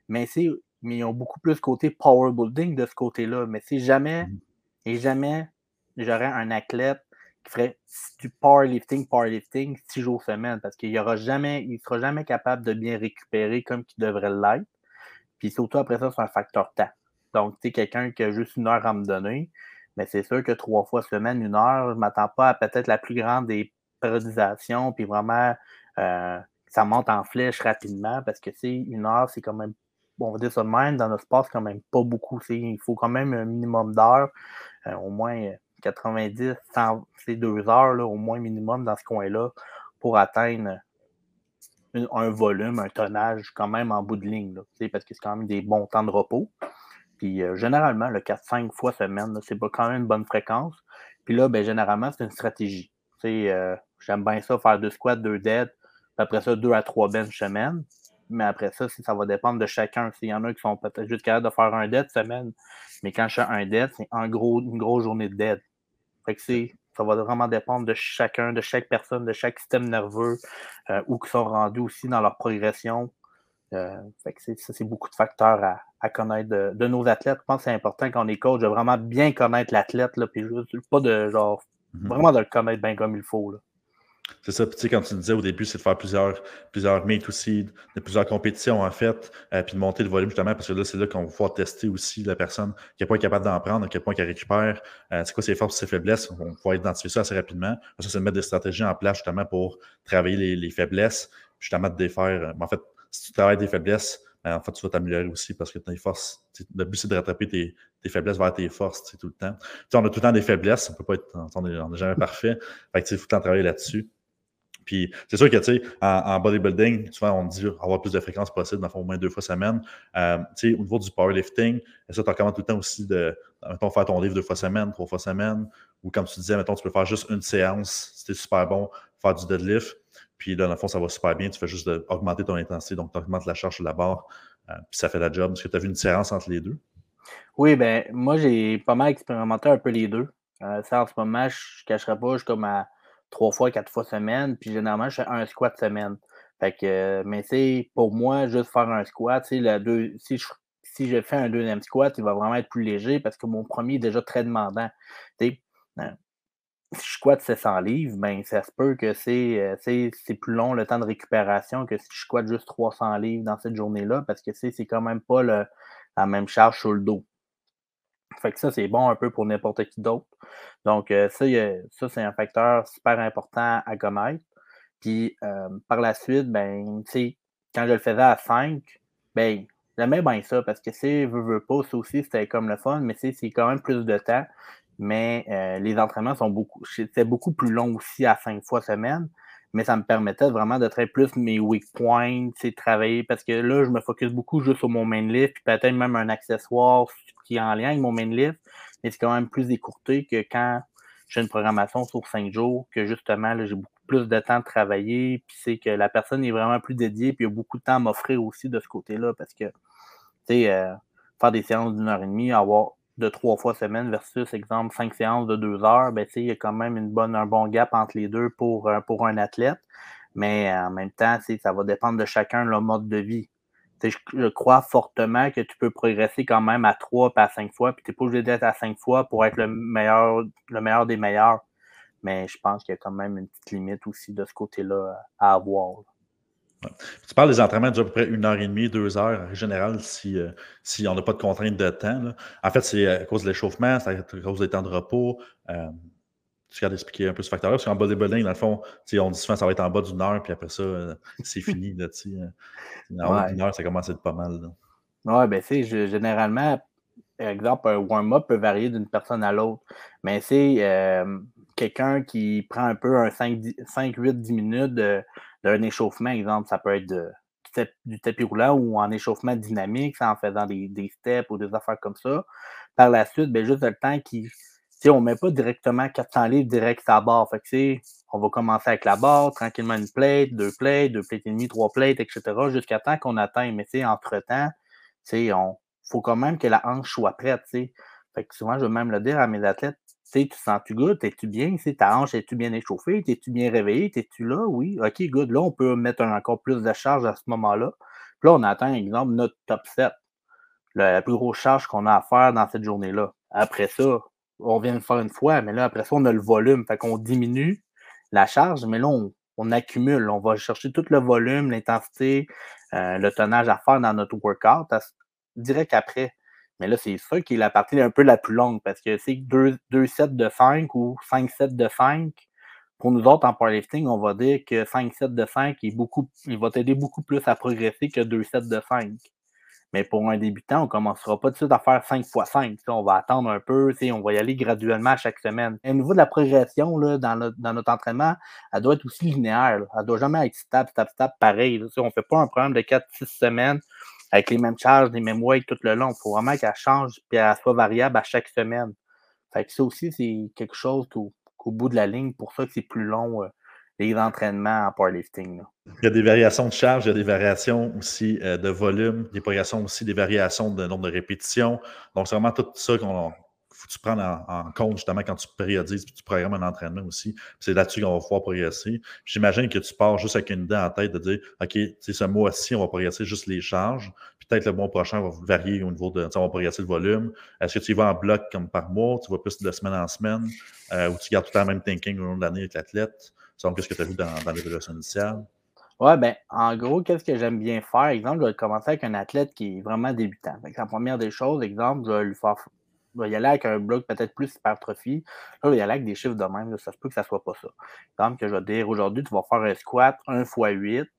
Mais c'est mais ils ont beaucoup plus côté power building de ce côté-là. Mais si jamais mmh. et jamais j'aurais un athlète qui ferait du powerlifting, powerlifting six jours semaine, parce qu'il ne jamais, il sera jamais capable de bien récupérer comme il devrait l'être. Puis surtout après ça, c'est un facteur temps. Donc, tu sais, quelqu'un qui a juste une heure à me donner, mais c'est sûr que trois fois semaine, une heure, je ne m'attends pas à peut-être la plus grande des périodisations, puis vraiment, euh, ça monte en flèche rapidement, parce que c'est une heure, c'est quand même on va dire ça de même, dans notre sport, quand même pas beaucoup. Il faut quand même un minimum d'heures, euh, au moins 90, 100, c'est deux heures, là, au moins minimum dans ce coin-là, pour atteindre un volume, un tonnage quand même en bout de ligne, parce que c'est quand même des bons temps de repos. Puis euh, généralement, le 4-5 fois semaine, c'est quand même une bonne fréquence. Puis là, ben, généralement, c'est une stratégie. Euh, J'aime bien ça, faire deux squats, deux dead, puis après ça, deux à trois bench semaine. Mais après ça, ça va dépendre de chacun. S'il y en a qui sont peut-être juste capables de faire un dead semaine, mais quand je fais un dead, c'est gros, une grosse journée de dead. Fait que ça va vraiment dépendre de chacun, de chaque personne, de chaque système nerveux, euh, où ils sont rendus aussi dans leur progression. Euh, fait que ça, c'est beaucoup de facteurs à, connaître de, nos athlètes. Je pense que c'est important quand on est coach de vraiment bien connaître l'athlète, puis pas de genre, mm-hmm. vraiment de le connaître bien comme il faut. Là. C'est ça. Puis, tu sais, quand tu disais au début, c'est de faire plusieurs, plusieurs meets aussi, de plusieurs compétitions, en fait, euh, puis de monter le volume, justement, parce que là, c'est là qu'on va pouvoir tester aussi la personne, à quel point est capable d'en prendre, à quel point elle récupère, euh, c'est quoi ses forces, ses faiblesses. On va pouvoir identifier ça assez rapidement. Ça, c'est de mettre des stratégies en place, justement, pour travailler les, faiblesses, justement, de défaire. en fait, si tu travailles des faiblesses, ben, en fait, tu vas t'améliorer aussi parce que tes forces, le but, c'est de rattraper tes, faiblesses vers tes forces tout le temps. on a tout le temps des faiblesses, on peut pas être, on n'est jamais parfait. Fait que, il faut tout le temps travailler là-dessus. Puis c'est sûr que, tu sais, en, bodybuilding, souvent, on dit avoir plus de fréquences possible, dans au moins deux fois semaine. Euh, tu sais, au niveau du powerlifting, ça, tu recommandes tout le temps aussi de, mettons, faire ton livre deux fois semaine, trois fois semaine, ou comme tu disais, mettons, tu peux faire juste une séance, c'était super bon, faire du deadlift. Puis là, dans le fond, ça va super bien. Tu fais juste augmenter ton intensité, donc tu augmentes la charge sur la barre, euh, puis ça fait la job. Est-ce que tu as vu une différence entre les deux? Oui, ben moi, j'ai pas mal expérimenté un peu les deux. Euh, ça, en ce moment, je ne cacherai pas, je suis à trois fois, quatre fois semaine, puis généralement, je fais un squat semaine. Fait que, mais c'est pour moi, juste faire un squat, deux, si, je, si je fais un deuxième squat, il va vraiment être plus léger parce que mon premier est déjà très demandant. hein, si je squatte 700 livres, ben, ça se peut que euh, c'est plus long le temps de récupération que si je squatte juste 300 livres dans cette journée-là parce que c'est quand même pas le, la même charge sur le dos. Fait que ça, c'est bon un peu pour n'importe qui d'autre. Donc, euh, ça, ça c'est un facteur super important à connaître. Puis, euh, par la suite, ben, quand je le faisais à 5, ben, j'aimais bien ça parce que c'est, veux, veux pas, ça aussi, c'était comme le fun, mais c'est quand même plus de temps. Mais euh, les entraînements sont beaucoup, c'était beaucoup plus long aussi à 5 fois semaine mais ça me permettait vraiment de travailler plus mes weak points, travailler, parce que là, je me focus beaucoup juste sur mon main lift, puis peut-être même un accessoire qui est en lien avec mon main lift, mais c'est quand même plus écourté que quand j'ai une programmation sur cinq jours, que justement, j'ai beaucoup plus de temps de travailler, puis c'est que la personne est vraiment plus dédiée, puis il y a beaucoup de temps à m'offrir aussi de ce côté-là, parce que, tu sais, euh, faire des séances d'une heure et demie, avoir de trois fois semaine versus, exemple, cinq séances de deux heures, ben, il y a quand même une bonne, un bon gap entre les deux pour, euh, pour un athlète. Mais en même temps, ça va dépendre de chacun leur mode de vie. Je, crois fortement que tu peux progresser quand même à trois pas à cinq fois, puis tu n'es pas obligé d'être à cinq fois pour être le meilleur, le meilleur des meilleurs. Mais je pense qu'il y a quand même une petite limite aussi de ce côté-là à avoir. Tu parles des entraînements à peu près une heure et demie, deux heures en général si, euh, si on n'a pas de contrainte de temps. En fait, c'est à cause de l'échauffement, c'est à cause des temps de repos. Euh, tu vas d'expliquer un peu ce facteur-là, parce qu'en bodybuilding, dans le fond, on dit souvent que ça va être en bas d'une heure, puis après ça, euh, c'est [LAUGHS] fini. Là, en haut d'une heure, ça commence à être pas mal. Oui, ben c'est généralement, par exemple, un warm-up peut varier d'une personne à l'autre. Mais c'est quelqu'un qui prend un peu un 5-8-10 minutes de, d'un échauffement, exemple, ça peut être du tapis roulant ou en échauffement dynamique, en faisant des, steps ou des affaires comme ça. Par la suite, ben, juste le temps qui. On ne met pas directement 400 livres direct à la barre. Fait on va commencer avec la barre, tranquillement une plate, deux plates, deux plates et demie, trois plates, etc., jusqu'à temps qu'on atteint. Mais entre-temps, il faut quand même que la hanche soit prête. Fait que souvent, je veux même le dire à mes athlètes, tu sens-tu good? T'es-tu bien? ta hanche, es-tu bien échauffée? T'es-tu bien réveillé? T'es-tu là? Oui. OK, good. Là, on peut mettre encore plus de charge à ce moment-là. Puis là, on atteint, exemple, notre top 7. La, plus grosse charge qu'on a à faire dans cette journée-là. Après ça, on vient de faire une fois, mais là, après ça, on a le volume. Fait qu'on diminue la charge, mais là, on, accumule. On va chercher tout le volume, l'intensité, euh, le tonnage à faire dans notre workout direct après. Mais là, c'est ça qui est la partie un peu la plus longue parce que c'est deux, deux sets de 5 ou 5 sets de 5. Pour nous autres, en powerlifting, on va dire que 5 sets de 5 est beaucoup, il va t'aider beaucoup plus à progresser que deux sets de 5. Mais pour un débutant, on ne commencera pas tout de suite à faire 5 x 5. On va attendre un peu, on va y aller graduellement chaque semaine. Au niveau de la progression là, dans, notre, dans, notre, entraînement, elle doit être aussi linéaire. Elle ne doit jamais être stable, stable, stable, pareil. On ne fait pas un programme de 4-6 semaines avec les mêmes charges, les mêmes weights tout le long. Il faut vraiment qu'elle change et qu'elle soit variable à chaque semaine. Fait que ça aussi, c'est quelque chose qu'au, bout de la ligne, pour ça que c'est plus long, euh, les entraînements en powerlifting. Il y a des variations de charge, il y a des variations aussi euh, de volume, des variations aussi des variations de nombre de répétitions. Donc, c'est vraiment tout ça qu'on faut que tu prennes en, compte justement quand tu périodises et tu programmes un entraînement aussi. C'est là-dessus qu'on va pouvoir progresser. J'imagine que tu pars juste avec une idée en tête de dire OK, ce mois-ci, on va progresser juste les charges. Peut-être le mois prochain, on va varier au niveau de. On va progresser le volume. Est-ce que tu y vas en bloc comme par mois, tu vas plus de semaine en semaine, euh, ou tu gardes tout le temps le même thinking au long de l'année avec l'athlète? Selon ce que tu as vu dans, dans l'évaluation initiale? Ouais, ben, en gros, qu'est-ce que j'aime bien faire? Exemple, je vais commencer avec un athlète qui est vraiment débutant. la première des choses, exemple, je vais lui faire. Je vais y aller avec un bloc peut-être plus hypertrophie. Là, je vais y aller avec des chiffres de même. ça se peut que ça ne soit pas ça. Exemple, que je vais dire aujourd'hui, tu vas faire un squat 1 x 8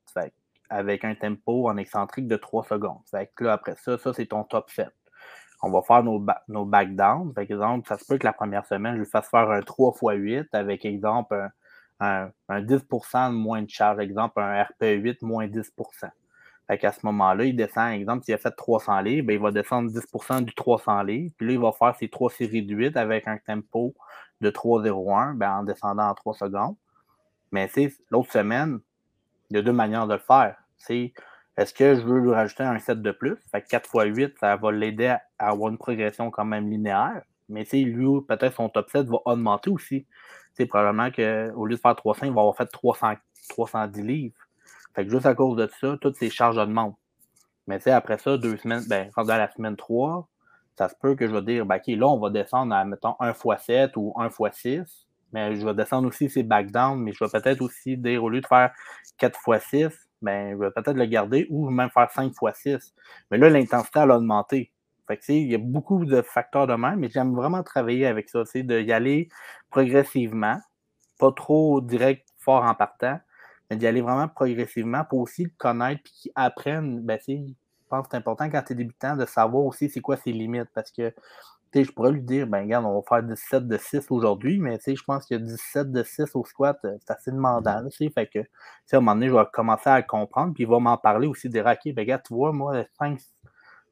avec un tempo en excentrique de 3 secondes. Fait là, après ça, ça, c'est ton top set. On va faire nos, nos back down. Par exemple, ça se peut que la première semaine, je lui fasse faire un 3 x 8 avec, exemple, un un, 10% de moins de charge, exemple, un RP8 moins 10% fait qu'à ce moment-là, il descend, exemple, s'il a fait 300 livres, ben, il va descendre 10% du 300 livres. Puis là, il va faire ses trois séries de 8 avec un tempo de 3,01 ben, en descendant en 3 secondes. Mais l'autre semaine, il y a deux manières de le faire. Est-ce que je veux lui rajouter un set de plus? Fait que 4 x 8, ça va l'aider à avoir une progression quand même linéaire. Mais lui, peut-être son top 7 va augmenter aussi probablement qu'au lieu de faire 300, il va avoir fait 300, 310 livres. Fait que juste à cause de ça, toutes ces charges augmentent. Mais tu après ça, deux semaines, ben, quand à la semaine 3, ça se peut que je vais dire, ben, OK, là, on va descendre à, mettons, 1 x 7 ou 1 x 6. Mais je vais descendre aussi ces back down, mais je vais peut-être aussi dire, au lieu de faire 4 x 6, ben, je vais peut-être le garder ou même faire 5 x 6. Mais là, l'intensité, elle a augmenté. Fait que, il y a beaucoup de facteurs de même, mais j'aime vraiment travailler avec ça, d'y aller progressivement, pas trop direct, fort en partant, mais d'y aller vraiment progressivement pour aussi le connaître puis qu'ils apprennent. Ben, je pense que c'est important quand tu es débutant de savoir aussi c'est quoi ses limites parce que je pourrais lui dire, ben regarde, on va faire 17 de 6 aujourd'hui, mais je pense a 17 de 6 au squat, euh, c'est assez demandant. fait que, à un moment donné, je vais commencer à comprendre, puis il va m'en parler aussi, des OK, ben regarde, tu vois, moi, 5,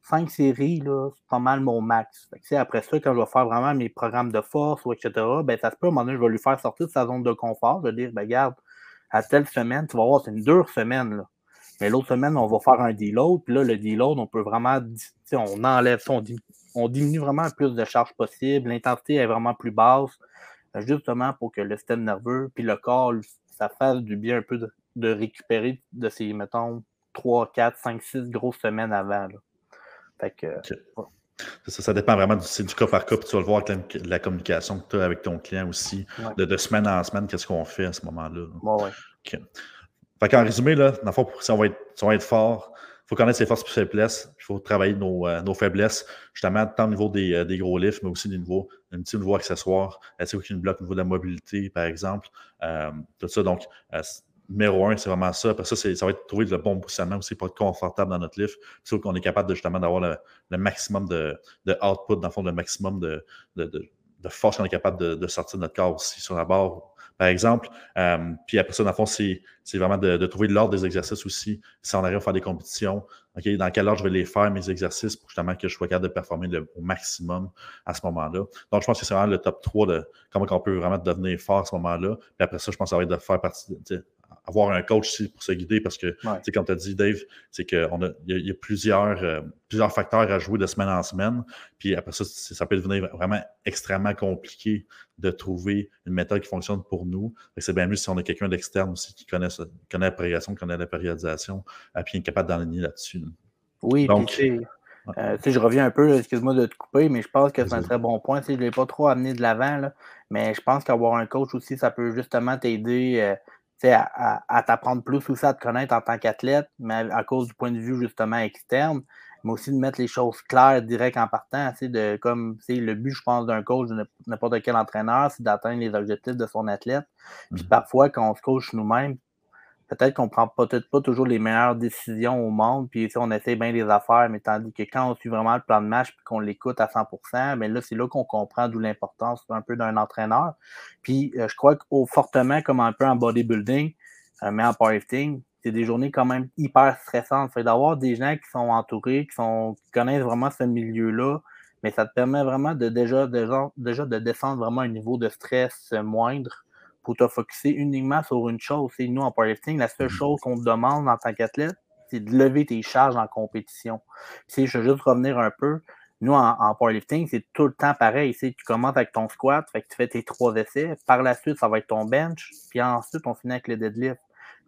cinq séries, c'est pas mal mon max. après ça, quand je vais faire vraiment mes programmes de force ou etc., ben, ça se peut, à un moment donné, je vais lui faire sortir de sa zone de confort, de dire, ben, regarde, à telle semaine, tu vas voir, c'est une dure semaine, là. Mais l'autre semaine, on va faire un deload, puis là, le deload, on peut vraiment, on enlève ça, on, diminue vraiment le plus de charge possible, l'intensité est vraiment plus basse, justement pour que le système nerveux, puis le corps, ça fasse du bien un peu de, récupérer de ces, mettons, 3, 4, 5, 6 grosses semaines avant. Ça, dépend vraiment du, du cas par cas, puis tu vas le voir avec la, communication que tu as avec ton client aussi, de, semaine en semaine, qu'est-ce qu'on fait à ce moment-là. en résumé, là, dans le fond, si on va être, être fort, il faut connaître ses forces et ses faiblesses. Il faut travailler nos, euh, nos, faiblesses, justement, tant au niveau des, euh, des, gros lifts, mais aussi des niveaux, un petit niveau accessoire. C'est qu'il bloque au niveau de la mobilité, par exemple. Euh, tout ça. Donc, numéro un, c'est vraiment ça. Après ça, ça va être trouver le bon positionnement aussi pour être confortable dans notre lift. Puis qu'on est capable de, justement d'avoir le, maximum de, de, output, dans le fond, le maximum de, de force qu'on est capable de, sortir de notre corps aussi sur la barre, par exemple. Euh, puis après ça, dans le fond, c'est vraiment de, trouver l'ordre des exercices aussi. Si on arrive à faire des compétitions, OK, dans quel ordre je vais les faire, mes exercices, pour justement que je sois capable de performer au maximum à ce moment-là. Donc, je pense que c'est vraiment le top 3 de comment on peut vraiment devenir fort à ce moment-là. Puis après ça, je pense que ça va être de faire partie, de, avoir un coach aussi pour se guider parce que, sais, comme tu as dit, Dave, c'est qu'il y, y, a plusieurs, euh, plusieurs facteurs à jouer de semaine en semaine. Puis après ça, ça peut devenir vraiment extrêmement compliqué de trouver une méthode qui fonctionne pour nous. C'est bien mieux si on a quelqu'un d'externe aussi qui connaît, connaît la progression, connaît la périodisation, et puis est capable d'enligner là-dessus. Oui, Donc, euh, je reviens un peu, excuse-moi de te couper, mais je pense que c'est un très bon point. Je ne l'ai pas trop amené de l'avant, mais je pense qu'avoir un coach aussi, ça peut justement t'aider. Euh, à, t'apprendre plus aussi à te connaître en tant qu'athlète, mais à, cause du point de vue justement externe, mais aussi de mettre les choses claires, directes en partant. De, comme le but, je pense, d'un coach, de n'importe quel entraîneur, c'est d'atteindre les objectifs de son athlète. Puis mmh parfois, quand on se coach nous-mêmes, peut-être qu'on prend peut-être pas toujours les meilleures décisions au monde, puis on essaie bien les affaires, mais tandis que quand on suit vraiment le plan de match puis qu'on l'écoute à 100%, mais là, c'est là qu'on comprend d'où l'importance un peu d'un entraîneur. Puis euh, je crois qu'au fortement, comme un peu en bodybuilding, euh, mais en powerlifting, c'est des journées quand même hyper stressantes. D'avoir des gens qui sont entourés, qui, sont, qui connaissent vraiment ce milieu-là, mais ça te permet vraiment de déjà, déjà, déjà de descendre vraiment un niveau de stress moindre pour te focuser uniquement sur une chose. C'est nous, en powerlifting, la seule mhm. chose qu'on te demande en tant qu'athlète, c'est de lever tes charges en compétition. Si je veux juste revenir un peu. Nous, en, powerlifting, c'est tout le temps pareil. Tu commences avec ton squat, fait que tu fais tes trois essais. Par la suite, ça va être ton bench. Puis ensuite, on finit avec le deadlift.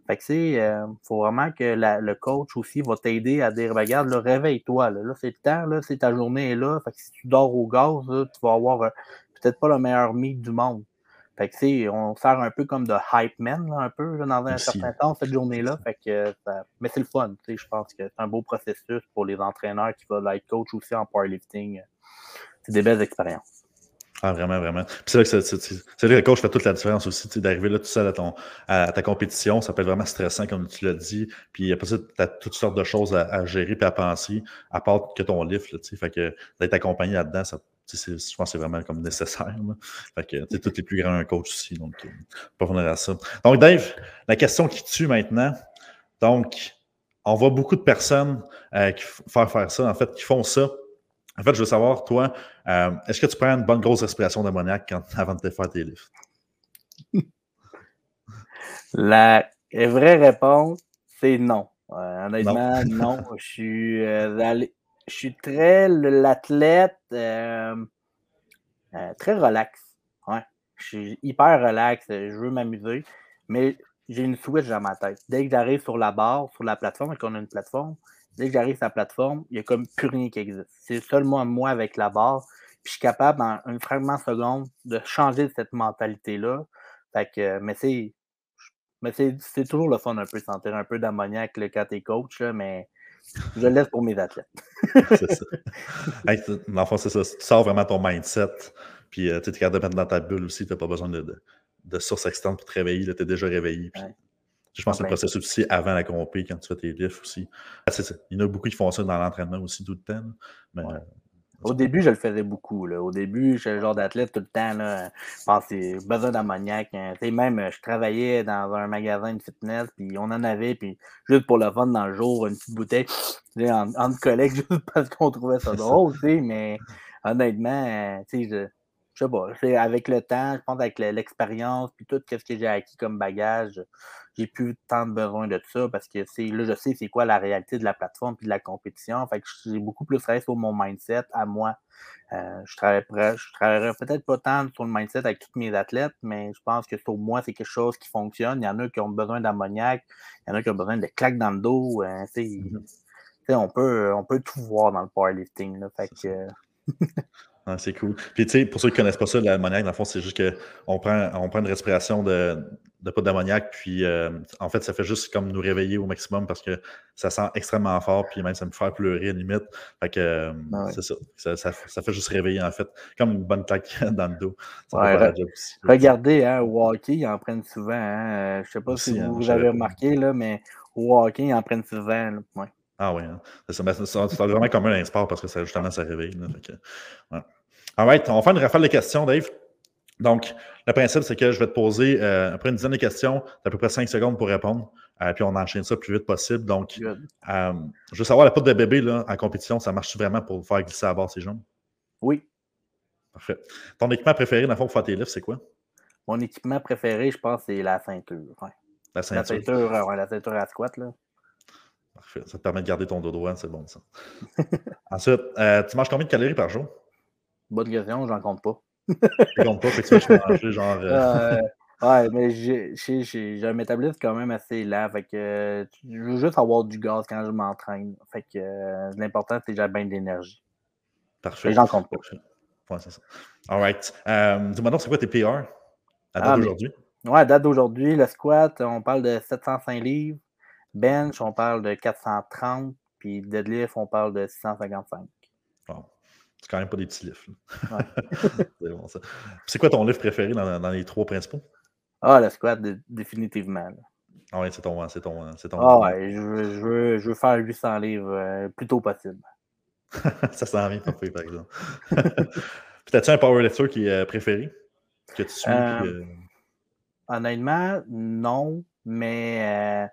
Fait que il euh, faut vraiment que le coach aussi va t'aider à dire regarde, réveille-toi. Là, c'est le temps, là, c'est ta journée est là. Fait que si tu dors au gaz, tu vas avoir euh, peut-être pas le meilleur meet du monde. Fait que, on sert un peu comme de hype man, un peu, dans un certain temps, cette journée-là. Fait que, mais c'est le fun, je pense que c'est un beau processus pour les entraîneurs qui veulent être coach aussi en powerlifting. C'est des belles expériences. Ah, vraiment, vraiment. Puis c'est là que, c'est, le coach fait toute la différence aussi, d'arriver là tout seul à, ton, à ta compétition. Ça peut être vraiment stressant, comme tu l'as dit. Puis après ça, tu as toutes sortes de choses à, gérer et à penser, à part que ton lift. Là, fait que d'être accompagné là-dedans, ça, je pense que c'est vraiment comme nécessaire. Fait que tous les plus grands un coach aussi. Donc, euh, pas venir à ça. Donc, Dave, la question qui tue maintenant. Donc, on voit beaucoup de personnes euh, qui faire faire ça, en fait, qui font ça en fait, je veux savoir, toi, euh, est-ce que tu prends une bonne grosse respiration d'ammoniac [LAUGHS] avant de te faire tes lifts? La vraie réponse, c'est non. Euh, honnêtement, [LAUGHS] non. Je, suis, euh, je suis très l'athlète très relax. Ouais. Je suis hyper relax. Je veux m'amuser. Mais j'ai une switch dans ma tête. Dès que j'arrive sur la barre, sur la plateforme, et qu'on a une plateforme, Dès que j'arrive sur la plateforme, il n'y a comme plus rien qui existe. C'est seulement moi avec la barre. Puis je suis capable, en un fragment seconde, de changer cette mentalité-là. Fait que, mais c'est. Mais c'est toujours le fun un peu, sentir un peu d'ammoniac quand t'es coach, là, mais je le laisse pour mes athlètes. [LAUGHS] c'est ça. L'enfant, c'est ça. Tu sors vraiment ton mindset, puis euh, tu es capable de mettre dans ta bulle aussi. Tu n'as pas besoin de, de, source externe pour te réveiller. Tu es déjà réveillé. Je pense que c'est le processus aussi avant la compé, quand tu fais tes lifts aussi. Ah, Il y en a beaucoup qui font ça dans l'entraînement aussi tout le temps. Mais, euh, Au début, je le faisais beaucoup. Là. Au début, je suis le genre d'athlète tout le temps. Là. Je pensais besoin d'ammoniac. Hein. Même, je travaillais dans un magasin de fitness, puis on en avait, puis juste pour le fun dans le jour, une petite bouteille entre collègues, [LAUGHS] juste parce qu'on trouvait ça drôle. mais honnêtement, euh, je, je sais pas, avec le temps, je pense avec l'expérience, puis tout ce que j'ai acquis comme bagage, j'ai plus tant de besoin de ça parce que c'est là, je sais c'est quoi la réalité de la plateforme et de la compétition. Fait que j'ai beaucoup plus travaillé sur mon mindset à moi. Euh, je travaillerai, je travaillerai peut-être pas tant sur le mindset avec tous mes athlètes, mais je pense que sur moi, c'est quelque chose qui fonctionne. Il y en a qui ont besoin d'ammoniac, il y en a qui ont besoin de claques dans le dos. Euh, mm-hmm. on, peut, on peut tout voir dans le powerlifting. Là, fait que, Ah, c'est cool. Puis, tu sais, pour ceux qui ne connaissent pas ça, l'ammoniac, dans le fond, c'est juste qu'on prend, on prend une respiration de, de pas d'ammoniac, puis euh, en fait, ça fait juste comme nous réveiller au maximum parce que ça sent extrêmement fort, puis même ça me fait pleurer limite. Fait que euh, ah c'est ça. Ça, fait juste réveiller, en fait, comme une bonne claque [LAUGHS] dans le dos. regardez, hein, au hockey, ils en prennent souvent. Hein. Je ne sais pas si hein, vous, avez remarqué, là, mais au hockey, ils en prennent souvent. Ah oui, hein. c'est vraiment comme un sport parce que ça, justement, ça réveille. Là, ouais. All right, on va faire une rafale de questions, Dave. Donc, le principe, c'est que je vais te poser euh, après une dizaine de questions, à peu près cinq secondes pour répondre. Euh, puis on enchaîne ça le plus vite possible. Donc, euh, je veux savoir, la poudre de bébé là, en compétition, ça marche vraiment pour faire glisser à bord ses jambes? Oui. Parfait. Ton équipement préféré, dans le fond, pour faire tes lifts, c'est quoi? Mon équipement préféré, je pense, c'est la ceinture. La ceinture. La ceinture, la ceinture à squat. Là. Parfait. Ça te permet de garder ton dos droit, c'est bon ça. [LAUGHS] Ensuite, tu manges combien de calories par jour? Bonne question, j'en compte pas. Je compte pas, fait que tu vas manger genre. Euh, ouais, mais j'ai un métabolisme quand même assez lent. Fait que je veux juste avoir du gaz quand je m'entraîne. Fait que euh, l'important, c'est que j'ai bien d'énergie. Parfait. J'en compte pas. Ouais, c'est ça. All right. Euh, Dis-moi donc, c'est quoi tes PR à date ah, d'aujourd'hui? Ouais, à date d'aujourd'hui, le squat, on parle de 705 livres. Bench, on parle de 430. Puis deadlift, on parle de 655. C'est quand même pas des petits livres. [LAUGHS] c'est bon, ça. C'est quoi ton livre préféré dans, les trois principaux? Ah, le squat, définitivement. Ah ouais, c'est ton, c'est ton, c'est ton. Ah ouais, je veux, je, veux, je veux faire 800 livres euh, plus tôt possible. [LAUGHS] ça s'en vient pas par exemple. [LAUGHS] Puis, as-tu un powerlifter qui est euh, préféré? Que tu suis? Euh, honnêtement, non, mais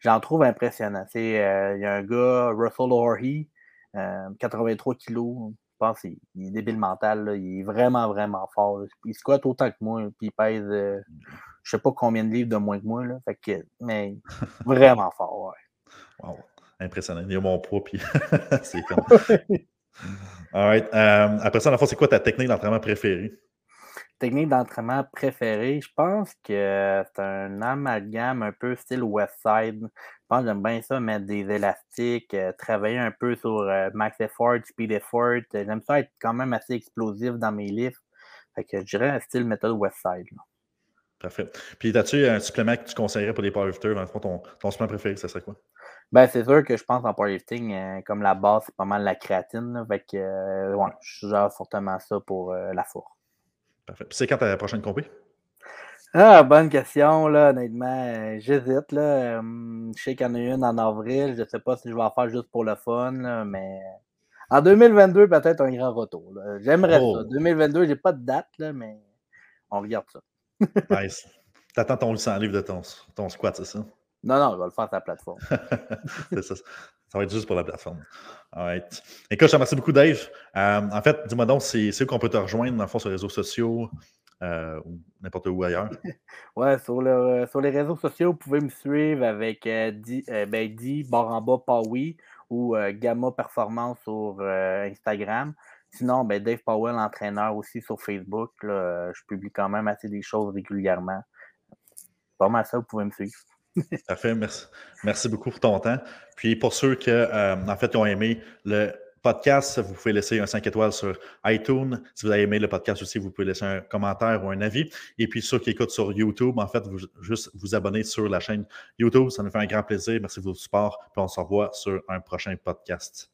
j'en trouve impressionnant. Il y a un gars, Russell O'Hare, 83 kilos, pense qu'il est débile mental. Il est vraiment, vraiment fort. Il squatte autant que moi. Puis il pèse, euh, je ne sais pas combien de livres de moins que moi. Là. Fait que, mais [LAUGHS] vraiment fort. Ouais. Wow. Impressionnant. Il a mon poids. Puis [LAUGHS] c'est comme. [LAUGHS] All right. Euh, après ça, c'est quoi ta technique d'entraînement préférée? Technique d'entraînement préférée, je pense que c'est un amalgame un peu style Westside. Je pense que j'aime bien ça, mettre des élastiques, euh, travailler un peu sur euh, max effort, speed effort. J'aime ça être quand même assez explosif dans mes livres. Fait que je dirais un style méthode Westside. Parfait. Puis, as-tu un supplément que tu conseillerais pour les powerlifters? Dans le fond, ton, ton supplément préféré, ça serait quoi? Ben, c'est sûr que je pense en powerlifting, euh, comme la base, c'est pas mal la créatine. fait que, euh, ouais, je suggère fortement ça pour la four. Parfait. Puis, c'est quand ta prochaine compé? Ah, bonne question, là, honnêtement. J'hésite, là. je sais qu'il y en a une en avril. Je ne sais pas si je vais en faire juste pour le fun, là, mais en 2022, peut-être un grand retour. J'aimerais ça. 2022, oh. j'ai pas de date, là, mais on regarde ça. [LAUGHS] nice. T'attends ton 800 livres de ton, ton squat, c'est ça? Non, non, je vais le faire sur la plateforme. [LAUGHS] c'est ça. Ça va être juste pour la plateforme. Écoute, je te remercie beaucoup, Dave. Euh, en fait, dis-moi donc, c'est où qu'on peut te rejoindre, dans le fond, sur les réseaux sociaux euh, ou n'importe où ailleurs? [LAUGHS] ouais, sur, le, sur, les réseaux sociaux, vous pouvez me suivre avec euh, Di, euh, ben, en bas, ou Gamma Performance sur Instagram. Sinon, ben, Dave Powell, entraîneur aussi sur Facebook. je publie quand même assez des choses régulièrement. Pas mal ça, vous pouvez me suivre. Parfait, merci. Merci beaucoup pour ton temps. Puis pour ceux qui, euh, en fait, ont aimé le podcast, vous pouvez laisser un 5 étoiles sur iTunes. Si vous avez aimé le podcast aussi, vous pouvez laisser un commentaire ou un avis. Et puis ceux qui écoutent sur YouTube, en fait, vous, juste vous abonner sur la chaîne YouTube. Ça nous fait un grand plaisir. Merci de votre support. Puis on se revoit sur un prochain podcast.